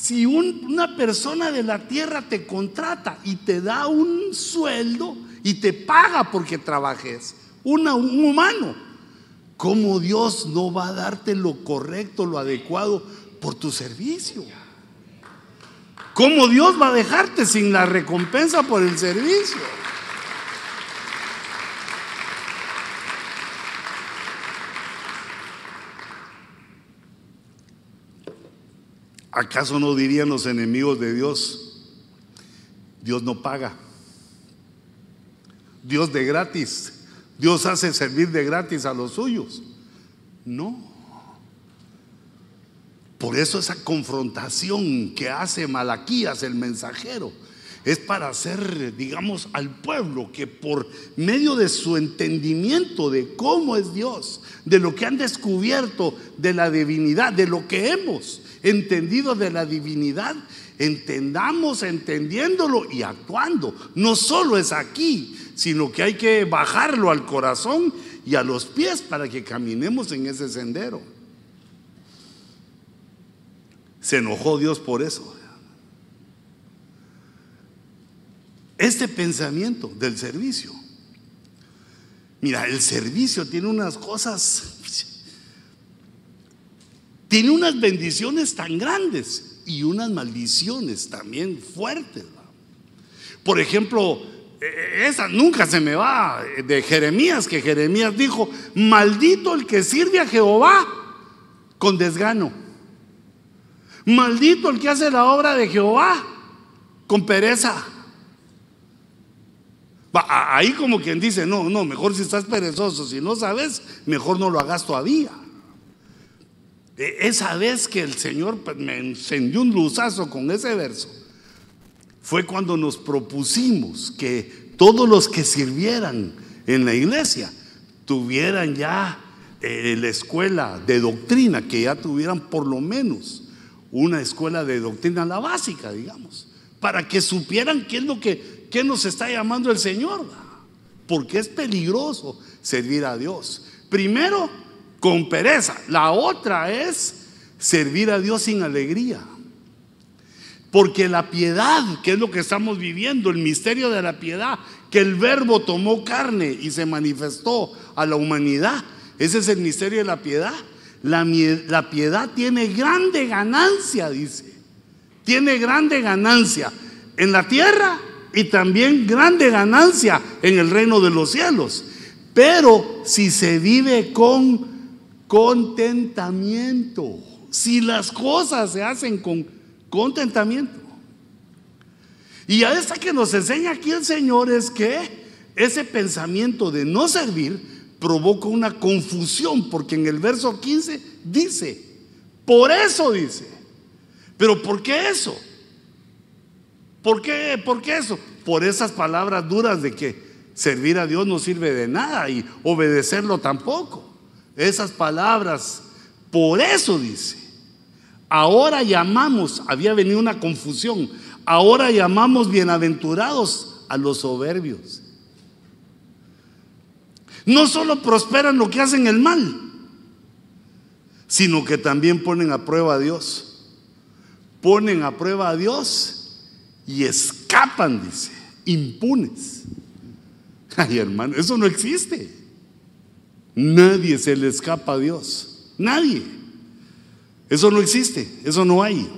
Si una persona de la tierra te contrata y te da un sueldo y te paga porque trabajes, un humano, ¿cómo Dios no va a darte lo correcto, lo adecuado por tu servicio? ¿Cómo Dios va a dejarte sin la recompensa por el servicio? ¿Acaso no dirían los enemigos de Dios, Dios no paga? Dios de gratis, Dios hace servir de gratis a los suyos. No. Por eso esa confrontación que hace Malaquías, el mensajero, es para hacer, digamos, al pueblo que por medio de su entendimiento de cómo es Dios, de lo que han descubierto de la divinidad, de lo que hemos entendido de la divinidad, entendamos entendiéndolo y actuando. No solo es aquí, sino que hay que bajarlo al corazón y a los pies para que caminemos en ese sendero. Se enojó Dios por eso. Este pensamiento del servicio. Mira, el servicio tiene unas cosas tiene unas bendiciones tan grandes y unas maldiciones también fuertes. Por ejemplo, e, e, esa nunca se me va de Jeremías, que Jeremías dijo, maldito el que sirve a Jehová con desgano. Maldito el que hace la obra de Jehová con pereza. Ahí como quien dice, no, no, mejor si estás perezoso, si no sabes, mejor no lo hagas todavía. Esa vez que el Señor pues, me encendió un luzazo con ese verso, fue cuando nos propusimos que todos los que sirvieran en la iglesia tuvieran ya eh, la escuela de doctrina, que ya tuvieran por lo menos una escuela de doctrina, la básica, digamos, para que supieran qué es lo que qué nos está llamando el Señor, porque es peligroso servir a Dios. Primero, con pereza. La otra es servir a Dios sin alegría. Porque la piedad, que es lo que estamos viviendo, el misterio de la piedad, que el verbo tomó carne y se manifestó a la humanidad, ese es el misterio de la piedad. La, la piedad tiene grande ganancia, dice. Tiene grande ganancia en la tierra y también grande ganancia en el reino de los cielos. Pero si se vive con contentamiento. Si las cosas se hacen con contentamiento. Y a esta que nos enseña aquí el Señor es que ese pensamiento de no servir provoca una confusión, porque en el verso 15 dice, por eso dice, pero ¿por qué eso? ¿Por qué, ¿Por qué eso? Por esas palabras duras de que servir a Dios no sirve de nada y obedecerlo tampoco esas palabras. Por eso dice, Ahora llamamos, había venido una confusión, ahora llamamos bienaventurados a los soberbios. No solo prosperan lo que hacen el mal, sino que también ponen a prueba a Dios. Ponen a prueba a Dios y escapan, dice, impunes. Ay, hermano, eso no existe. Nadie se le escapa a Dios. Nadie. Eso no existe, eso no hay.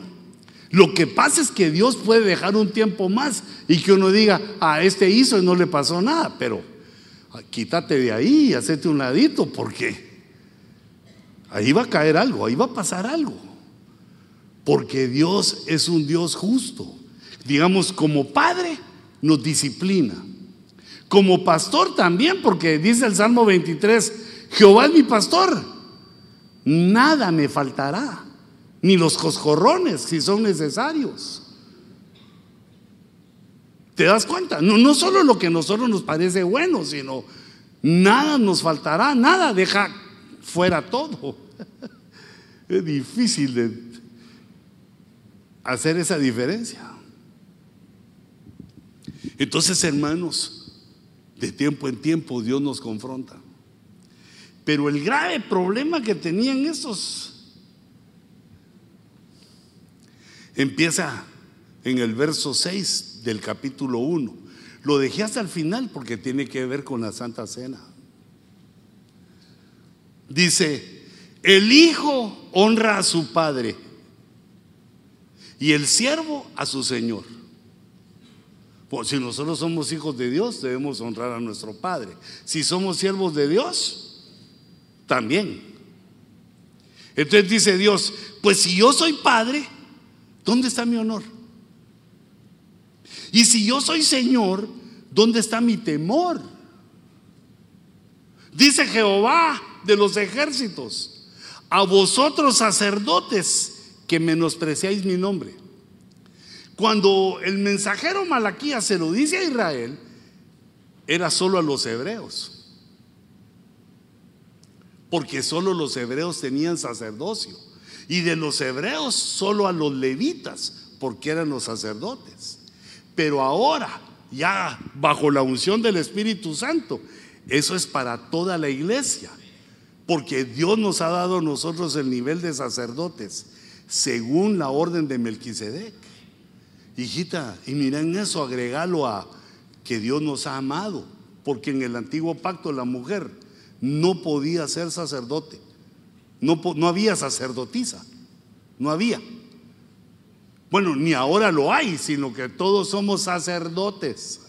Lo que pasa es que Dios puede dejar un tiempo más y que uno diga, ah, este hizo y no le pasó nada, pero ah, quítate de ahí y hacete un ladito porque ahí va a caer algo, ahí va a pasar algo. Porque Dios es un Dios justo. Digamos, como padre nos disciplina. Como pastor también, porque dice el Salmo 23, Jehová es mi pastor, nada me faltará, ni los coscorrones si son necesarios. ¿Te das cuenta? No, no solo lo que a nosotros nos parece bueno, sino nada nos faltará, nada deja fuera todo. [LAUGHS] Es difícil de hacer esa diferencia. Entonces, hermanos, de tiempo en tiempo Dios nos confronta. Pero el grave problema que tenían estos empieza en el verso 6 del capítulo 1. Lo dejé hasta el final porque tiene que ver con la Santa Cena. Dice, el hijo honra a su padre y el siervo a su señor. Pues si nosotros somos hijos de Dios, debemos honrar a nuestro Padre. Si somos siervos de Dios, también. Entonces dice Dios, pues si yo soy Padre, ¿dónde está mi honor? Y si yo soy Señor, ¿dónde está mi temor? Dice Jehová de los ejércitos, a vosotros sacerdotes que menospreciáis mi nombre. Cuando el mensajero Malaquías se lo dice a Israel, era solo a los hebreos. Porque solo los hebreos tenían sacerdocio. Y de los hebreos solo a los levitas, porque eran los sacerdotes. Pero ahora, ya bajo la unción del Espíritu Santo, eso es para toda la iglesia. Porque Dios nos ha dado a nosotros el nivel de sacerdotes según la orden de Melquisedec. Hijita, y miren eso, agregalo a que Dios nos ha amado, porque en el antiguo pacto la mujer no podía ser sacerdote, no, no había sacerdotisa, no había. Bueno, ni ahora lo hay, sino que todos somos sacerdotes.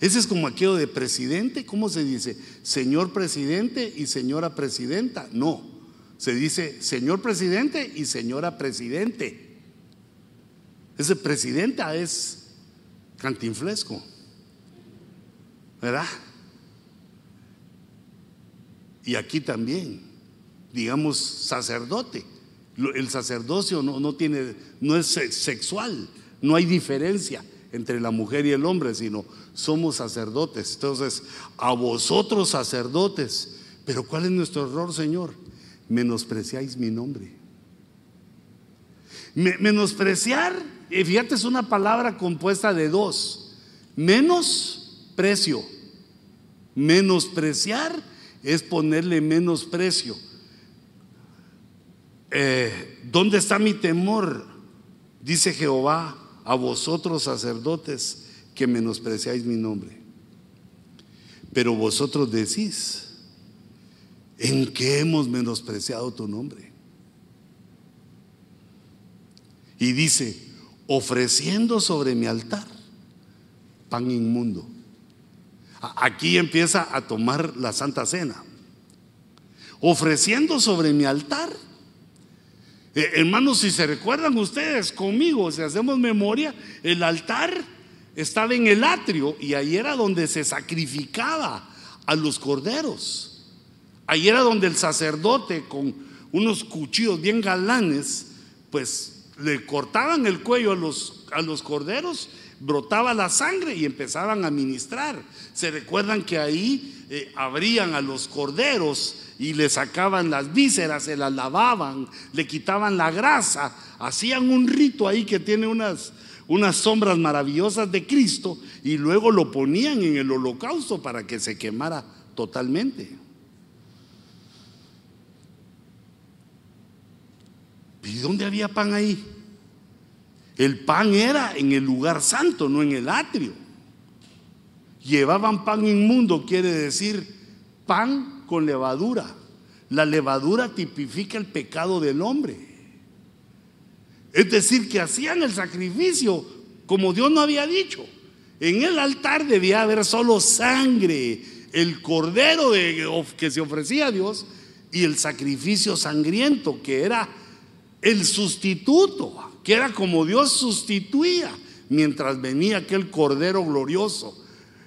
Ese es como aquello de presidente, ¿cómo se dice? Señor presidente y señora presidenta. No, se dice señor presidente y señora presidente. Ese presidenta es cantinflesco, ¿verdad? Y aquí también, digamos, sacerdote. El sacerdocio no, no tiene, no es sexual, no hay diferencia entre la mujer y el hombre, sino somos sacerdotes. Entonces, a vosotros sacerdotes, pero ¿cuál es nuestro error, Señor? Menospreciáis mi nombre. Menospreciar fíjate, es una palabra compuesta de dos. Menos precio. Menospreciar es ponerle menos precio. Eh, ¿Dónde está mi temor? Dice Jehová a vosotros sacerdotes que menospreciáis mi nombre. Pero vosotros decís, ¿en qué hemos menospreciado tu nombre? Y dice, ofreciendo sobre mi altar pan inmundo. Aquí empieza a tomar la Santa Cena. Ofreciendo sobre mi altar. Eh, hermanos, si se recuerdan ustedes conmigo, si hacemos memoria, el altar estaba en el atrio y ahí era donde se sacrificaba a los corderos. Ahí era donde el sacerdote con unos cuchillos bien galanes, pues le cortaban el cuello a los, a los corderos, brotaba la sangre y empezaban a ministrar. Se recuerdan que ahí eh, abrían a los corderos y le sacaban las vísceras, se las lavaban, le quitaban la grasa, hacían un rito ahí que tiene unas, unas sombras maravillosas de Cristo y luego lo ponían en el holocausto para que se quemara totalmente. ¿Y dónde había pan ahí? El pan era en el lugar santo, no en el atrio. Llevaban pan inmundo, quiere decir pan con levadura. La levadura tipifica el pecado del hombre. Es decir, que hacían el sacrificio como Dios no había dicho. En el altar debía haber solo sangre, el cordero que se ofrecía a Dios y el sacrificio sangriento, que era el sustituto, que era como Dios sustituía mientras venía aquel cordero glorioso,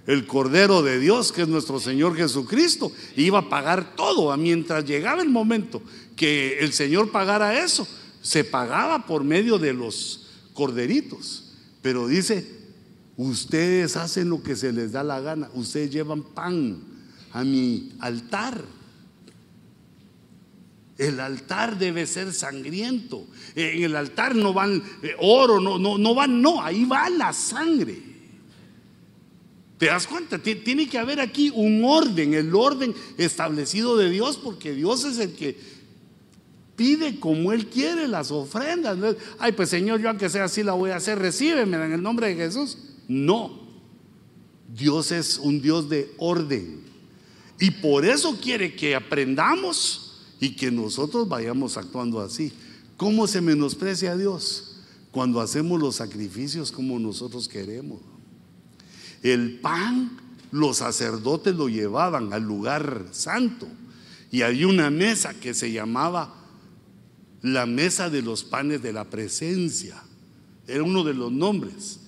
el cordero de Dios, que es nuestro Señor Jesucristo, iba a pagar todo. Mientras llegaba el momento que el Señor pagara eso, se pagaba por medio de los corderitos. Pero dice, ustedes hacen lo que se les da la gana, ustedes llevan pan a mi altar. El altar debe ser sangriento. En el altar no van eh, oro, no, no, no van, no, ahí va la sangre. ¿Te das cuenta? Tiene que haber aquí un orden, el orden establecido de Dios, porque Dios es el que pide como Él quiere las ofrendas. Ay, pues Señor, yo aunque sea así la voy a hacer, recíbeme en el nombre de Jesús. No, Dios es un Dios de orden. Y por eso quiere que aprendamos y que nosotros vayamos actuando así. ¿Cómo se menosprecia a Dios? Cuando hacemos los sacrificios como nosotros queremos. El pan los sacerdotes lo llevaban al lugar santo y había una mesa que se llamaba la mesa de los panes de la presencia. Era uno de los nombres.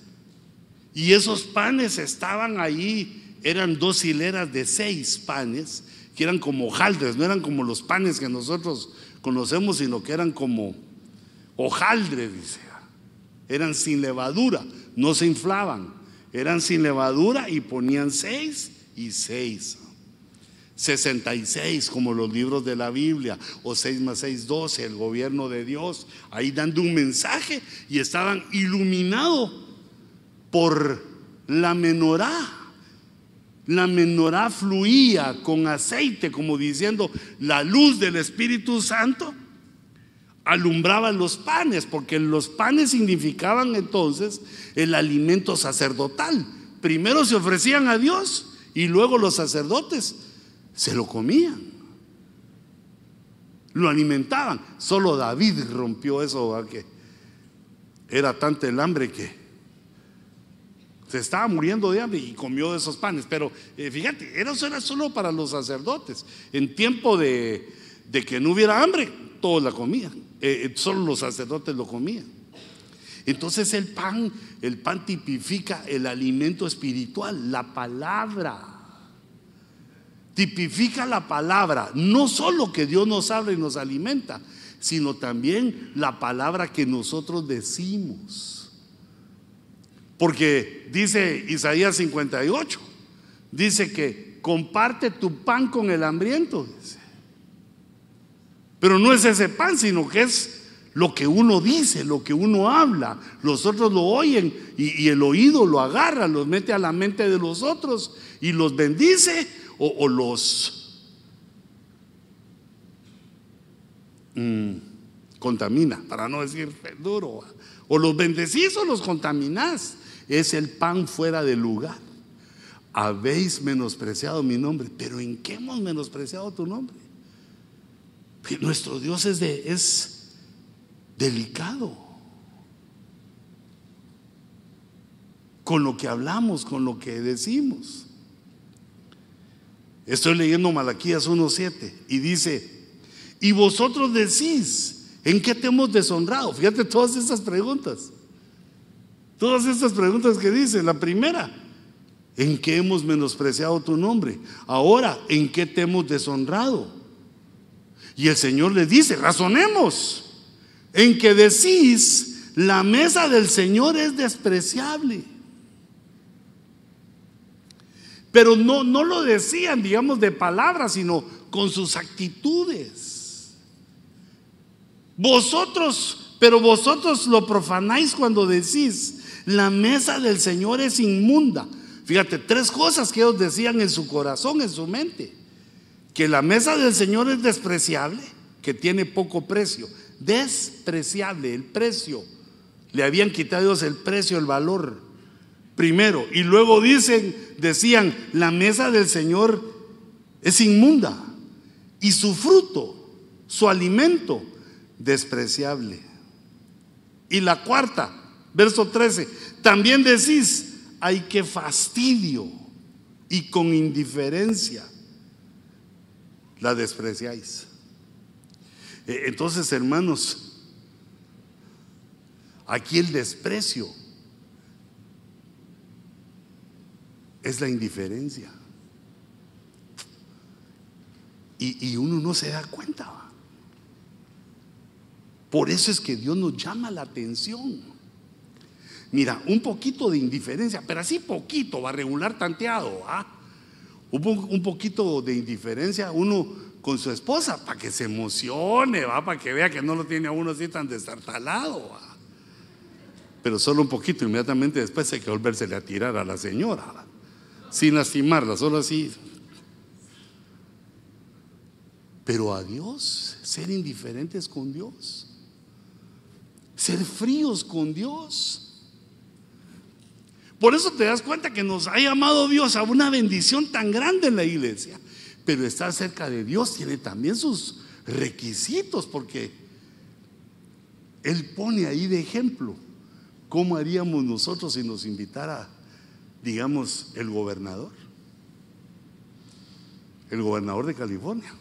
Y esos panes estaban ahí, eran dos hileras de seis panes que eran como hojaldres, no eran como los panes que nosotros conocemos, sino que eran como hojaldres, dice. Eran sin levadura, no se inflaban, eran sin levadura y ponían seis y seis. 66 como los libros de la Biblia, o 6 más 6, 12, el gobierno de Dios, ahí dando un mensaje y estaban iluminados por la menorá la menorá fluía con aceite, como diciendo, la luz del Espíritu Santo alumbraba los panes, porque los panes significaban entonces el alimento sacerdotal. Primero se ofrecían a Dios y luego los sacerdotes se lo comían. Lo alimentaban. Solo David rompió eso, que era tanto el hambre que se estaba muriendo de hambre y comió de esos panes. Pero eh, fíjate, eso era solo para los sacerdotes. En tiempo de, que no hubiera hambre, todos la comían. Eh, eh, solo los sacerdotes lo comían. Entonces el pan, el pan tipifica el alimento espiritual, la palabra. Tipifica la palabra, no solo que Dios nos habla y nos alimenta, sino también la palabra que nosotros decimos. Porque dice Isaías 58, dice que comparte tu pan con el hambriento. Pero no es ese pan, sino que es lo que uno dice, lo que uno habla. Los otros lo oyen y, el oído lo agarra, los mete a la mente de los otros y los bendice o, los mm, contamina, para no decir duro. O los bendecís o los contaminás es el pan fuera de lugar. Habéis menospreciado mi nombre, pero ¿en qué hemos menospreciado tu nombre? nuestro Dios es, de, delicado. Con lo que hablamos, con lo que decimos. Estoy leyendo Malaquías 1.7 y dice, y vosotros decís, ¿en qué te hemos deshonrado? Fíjate todas estas preguntas. Todas estas preguntas que dice, la primera, ¿en qué hemos menospreciado tu nombre? Ahora, ¿en qué te hemos deshonrado? Y el Señor le dice, razonemos, en que decís, la mesa del Señor es despreciable. Pero no, no lo decían, digamos, de palabras, sino con sus actitudes. Vosotros, pero vosotros lo profanáis cuando decís, la mesa del Señor es inmunda. Fíjate, tres cosas que ellos decían en su corazón, en su mente. Que la mesa del Señor es despreciable, que tiene poco precio. Despreciable, el precio. Le habían quitado Dios el precio, el valor. Primero. Y luego dicen, decían, la mesa del Señor es inmunda. Y su fruto, su alimento, despreciable. Y la cuarta, verso 13, también decís, hay que fastidio y con indiferencia la despreciáis. Eh, entonces, hermanos, aquí el desprecio es la indiferencia. Y, uno no se da cuenta. Por eso es que Dios nos llama la atención. Mira, un poquito de indiferencia, pero así poquito, va a regular tanteado. ¿ah? Un, un poquito de indiferencia, uno con su esposa, para que se emocione, ¿va? para que vea que no lo tiene a uno así tan destartalado. Pero solo un poquito, inmediatamente después hay que volvérsele a tirar a la señora, sin lastimarla, solo así. Pero a Dios, ser indiferentes con Dios, ser fríos con Dios. Por eso te das cuenta que nos ha llamado Dios a una bendición tan grande en la iglesia. Pero estar cerca de Dios tiene también sus requisitos, porque Él pone ahí de ejemplo cómo haríamos nosotros si nos invitara, digamos, el gobernador, el gobernador de California.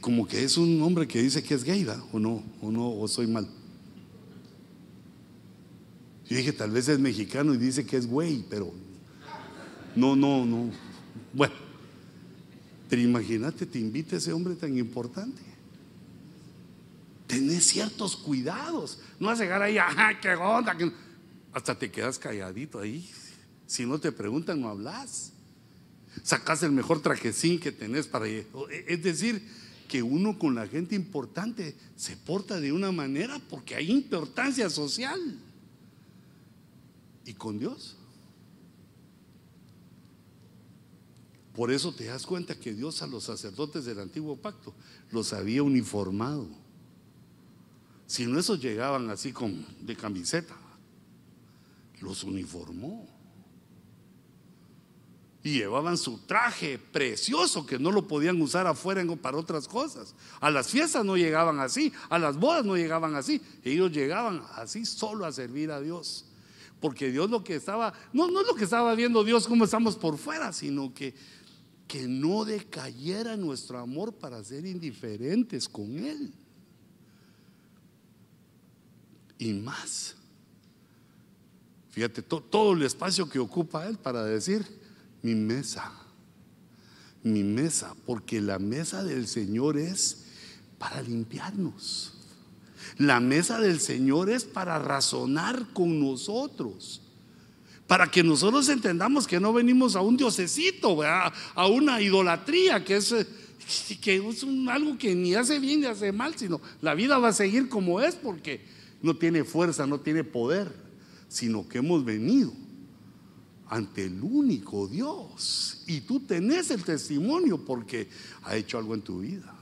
Como que es un hombre que dice que es gay, o no, o no, o soy mal. Yo dije, tal vez es mexicano y dice que es güey, pero no, no, no. Bueno, pero imagínate, te invita ese hombre tan importante. Tenés ciertos cuidados. No vas a llegar ahí, ajá, qué onda. Hasta te quedas calladito ahí. Si no te preguntan, no hablas. Sacas el mejor trajecín que tenés para ir. Es decir, que uno con la gente importante se porta de una manera porque hay importancia social. ¿Y con Dios? Por eso te das cuenta que Dios a los sacerdotes del antiguo pacto los había uniformado. Si no, esos llegaban así con, de camiseta. Los uniformó. Y llevaban su traje precioso que no lo podían usar afuera para otras cosas. A las fiestas no llegaban así, a las bodas no llegaban así. Ellos llegaban así solo a servir a Dios. Porque Dios lo que estaba, no, no es lo que estaba viendo Dios como estamos por fuera, sino que, que no decayera nuestro amor para ser indiferentes con Él. Y más. Fíjate, todo el espacio que ocupa Él para decir, mi mesa, mi mesa, porque la mesa del Señor es para limpiarnos. La mesa del Señor es para razonar con nosotros. Para que nosotros entendamos que no venimos a un diosecito, a una idolatría que es, que es algo que ni hace bien ni hace mal, sino la vida va a seguir como es porque no tiene fuerza, no tiene poder, sino que hemos venido ante el único Dios. Y tú tenés el testimonio porque ha hecho algo en tu vida.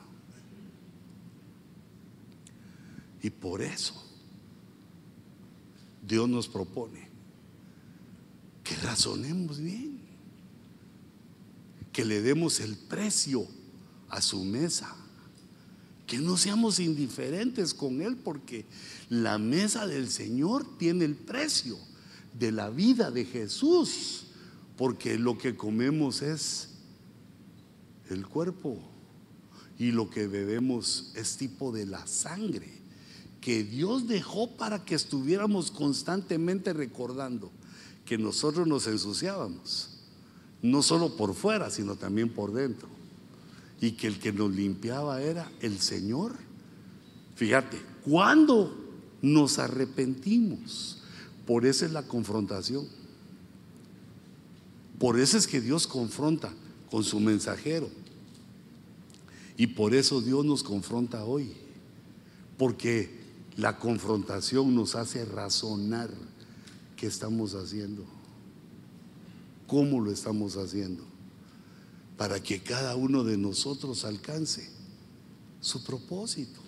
Y por eso Dios nos propone que razonemos bien, que le demos el precio a su mesa, que no seamos indiferentes con Él, porque la mesa del Señor tiene el precio de la vida de Jesús, porque lo que comemos es el cuerpo y lo que bebemos es tipo de la sangre que Dios dejó para que estuviéramos constantemente recordando que nosotros nos ensuciábamos, no solo por fuera, sino también por dentro, y que el que nos limpiaba era el Señor. Fíjate, cuando nos arrepentimos, por eso es la confrontación. Por eso es que Dios confronta con su mensajero. Y por eso Dios nos confronta hoy. Porque la confrontación nos hace razonar qué estamos haciendo, cómo lo estamos haciendo, para que cada uno de nosotros alcance su propósito.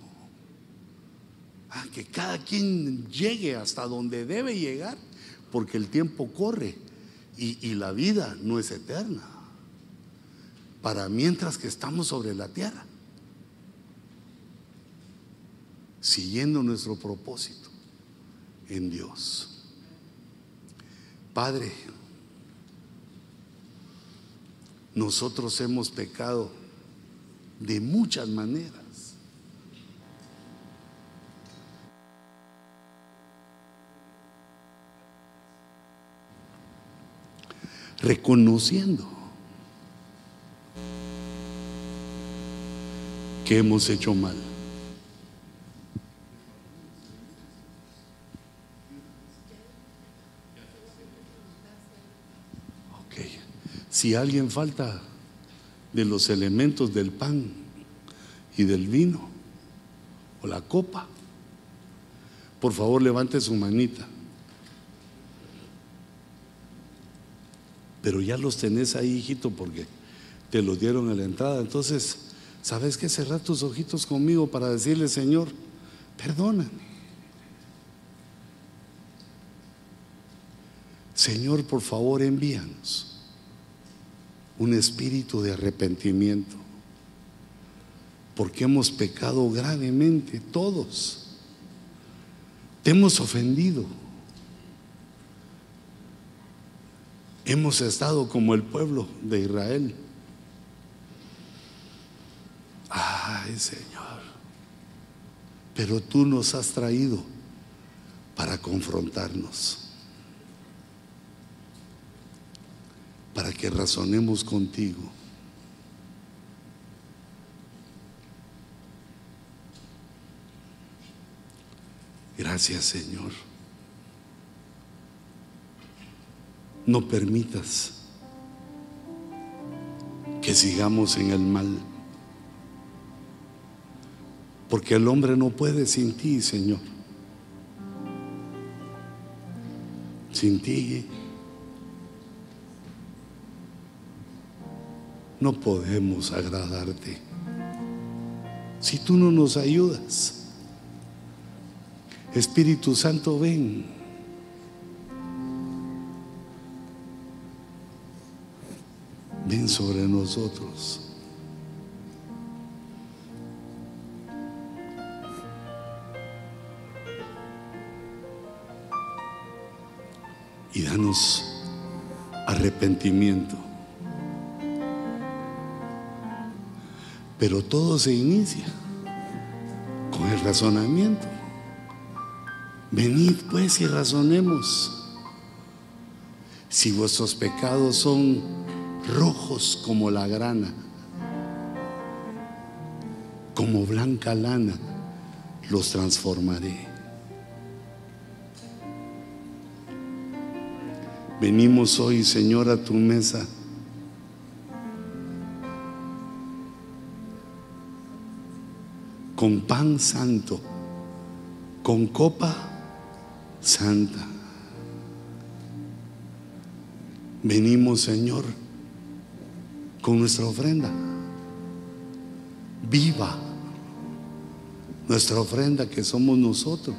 Ah, que cada quien llegue hasta donde debe llegar, porque el tiempo corre y, y la vida no es eterna. Para mientras que estamos sobre la tierra siguiendo nuestro propósito en Dios. Padre, nosotros hemos pecado de muchas maneras. Reconociendo que hemos hecho mal. Si alguien falta de los elementos del pan y del vino o la copa, por favor levante su manita. Pero ya los tenés ahí, hijito, porque te los dieron a la entrada. Entonces, ¿sabes qué? Cerrar tus ojitos conmigo para decirle, Señor, perdóname. Señor, por favor, envíanos un espíritu de arrepentimiento, porque hemos pecado gravemente todos, te hemos ofendido, hemos estado como el pueblo de Israel. Ay Señor, pero tú nos has traído para confrontarnos. Para que razonemos contigo. Gracias Señor. No permitas que sigamos en el mal. Porque el hombre no puede sin ti, Señor. Sin ti no podemos agradarte si tú no nos ayudas. Espíritu Santo, ven. Ven sobre nosotros. Y danos arrepentimiento. Pero todo se inicia con el razonamiento. Venid pues y razonemos. Si vuestros pecados son rojos como la grana, como blanca lana, los transformaré. Venimos hoy, Señor, a tu mesa con pan santo, con copa santa. Venimos, Señor, con nuestra ofrenda viva, nuestra ofrenda que somos nosotros.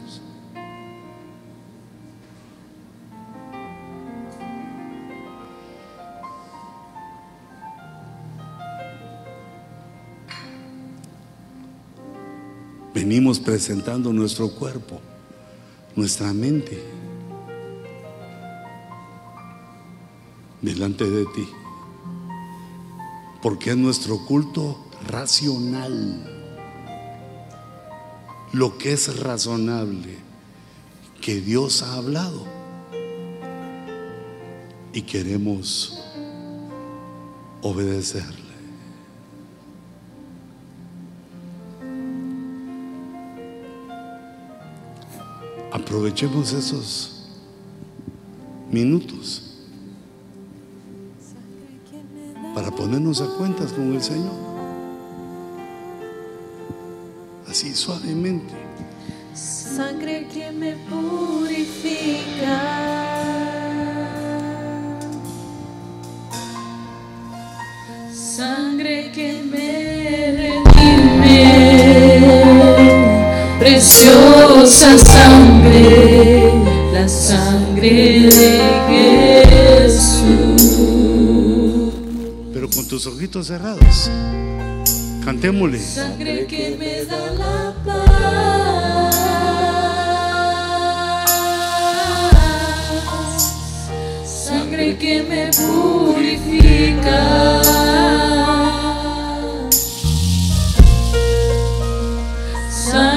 Venimos presentando nuestro cuerpo, nuestra mente, delante de ti. Porque es nuestro culto racional. Lo que es razonable, que Dios ha hablado. Y queremos obedecerle. Aprovechemos esos minutos ponernos a cuentas con el Señor. Así suavemente. Sangre que me purifica. Preciosa sangre, la sangre de Jesús. Pero con tus ojitos cerrados. Cantémosle. Sangre que me da la paz. Sangre que me purifica.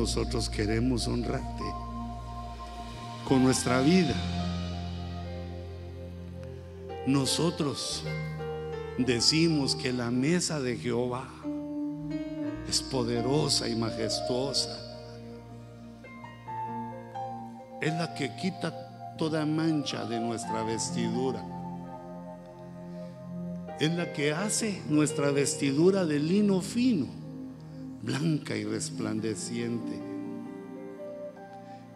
Nosotros queremos honrarte con nuestra vida. Nosotros decimos que la mesa de Jehová es poderosa y majestuosa. Es la que quita toda mancha de nuestra vestidura. Es la que hace nuestra vestidura de lino fino blanca y resplandeciente.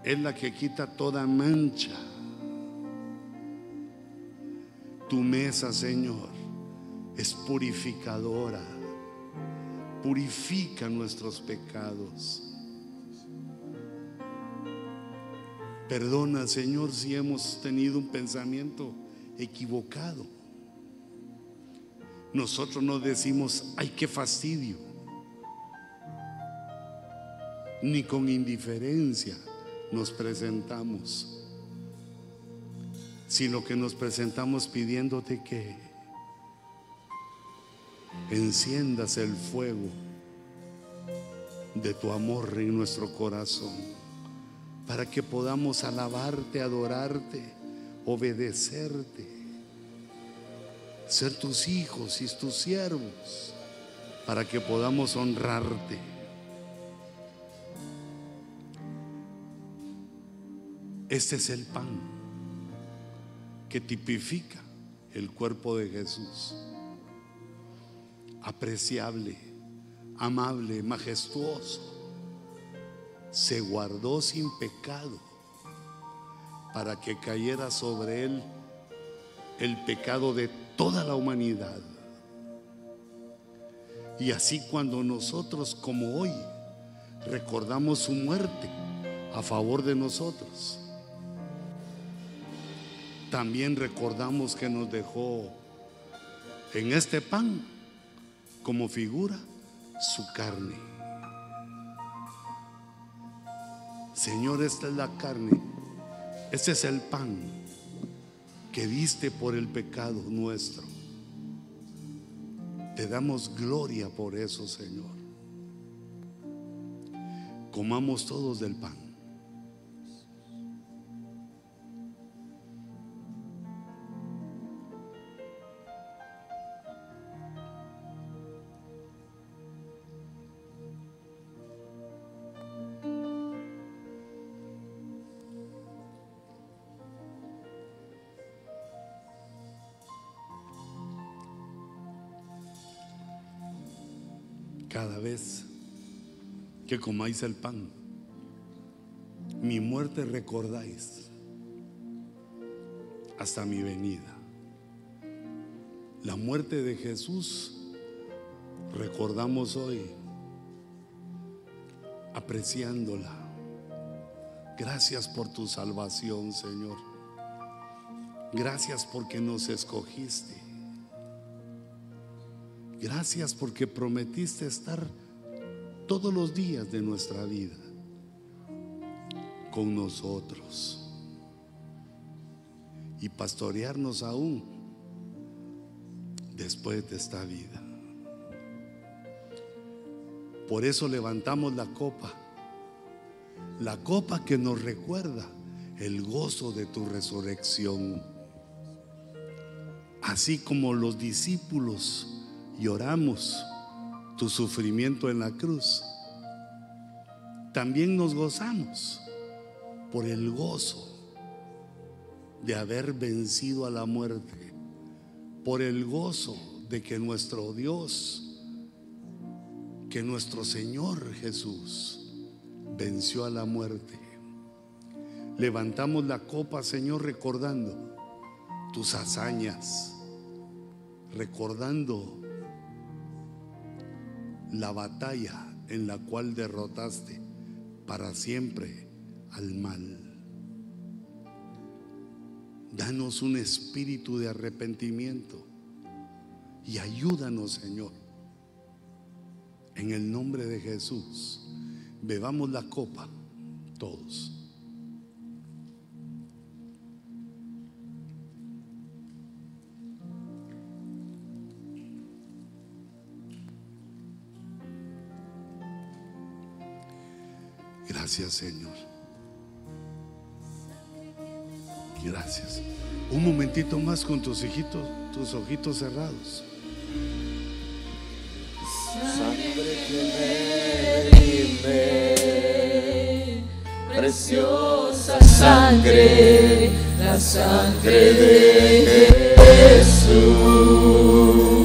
Es la que quita toda mancha. Tu mesa, Señor, es purificadora. Purifica nuestros pecados. Perdona, Señor, si hemos tenido un pensamiento equivocado. Nosotros no decimos, ay, qué fastidio ni con indiferencia nos presentamos, sino que nos presentamos pidiéndote que enciendas el fuego de tu amor en nuestro corazón, para que podamos alabarte, adorarte, obedecerte, ser tus hijos y tus siervos, para que podamos honrarte. Este es el pan que tipifica el cuerpo de Jesús. Apreciable, amable, majestuoso. Se guardó sin pecado para que cayera sobre él el pecado de toda la humanidad. Y así cuando nosotros como hoy recordamos su muerte a favor de nosotros, también recordamos que nos dejó en este pan como figura su carne. Señor, esta es la carne, este es el pan que diste por el pecado nuestro. Te damos gloria por eso, Señor. Comamos todos del pan. Comáis el pan, mi muerte recordáis hasta mi venida. La muerte de Jesús recordamos hoy, apreciándola. Gracias por tu salvación, Señor. Gracias porque nos escogiste. Gracias porque prometiste estar todos los días de nuestra vida con nosotros y pastorearnos aún después de esta vida. Por eso levantamos la copa, la copa que nos recuerda el gozo de tu resurrección. Así como los discípulos lloramos tu sufrimiento en la cruz, también nos gozamos por el gozo de haber vencido a la muerte, por el gozo de que nuestro Dios, que nuestro Señor Jesús venció a la muerte. Levantamos la copa, Señor, recordando tus hazañas, recordando la batalla en la cual derrotaste para siempre al mal. Danos un espíritu de arrepentimiento y ayúdanos, Señor. En el nombre de Jesús, bebamos la copa todos. Gracias, Señor. Gracias. Un momentito más con tus hijitos, tus ojitos cerrados. Sangre que me redime, preciosa sangre, la sangre de Jesús.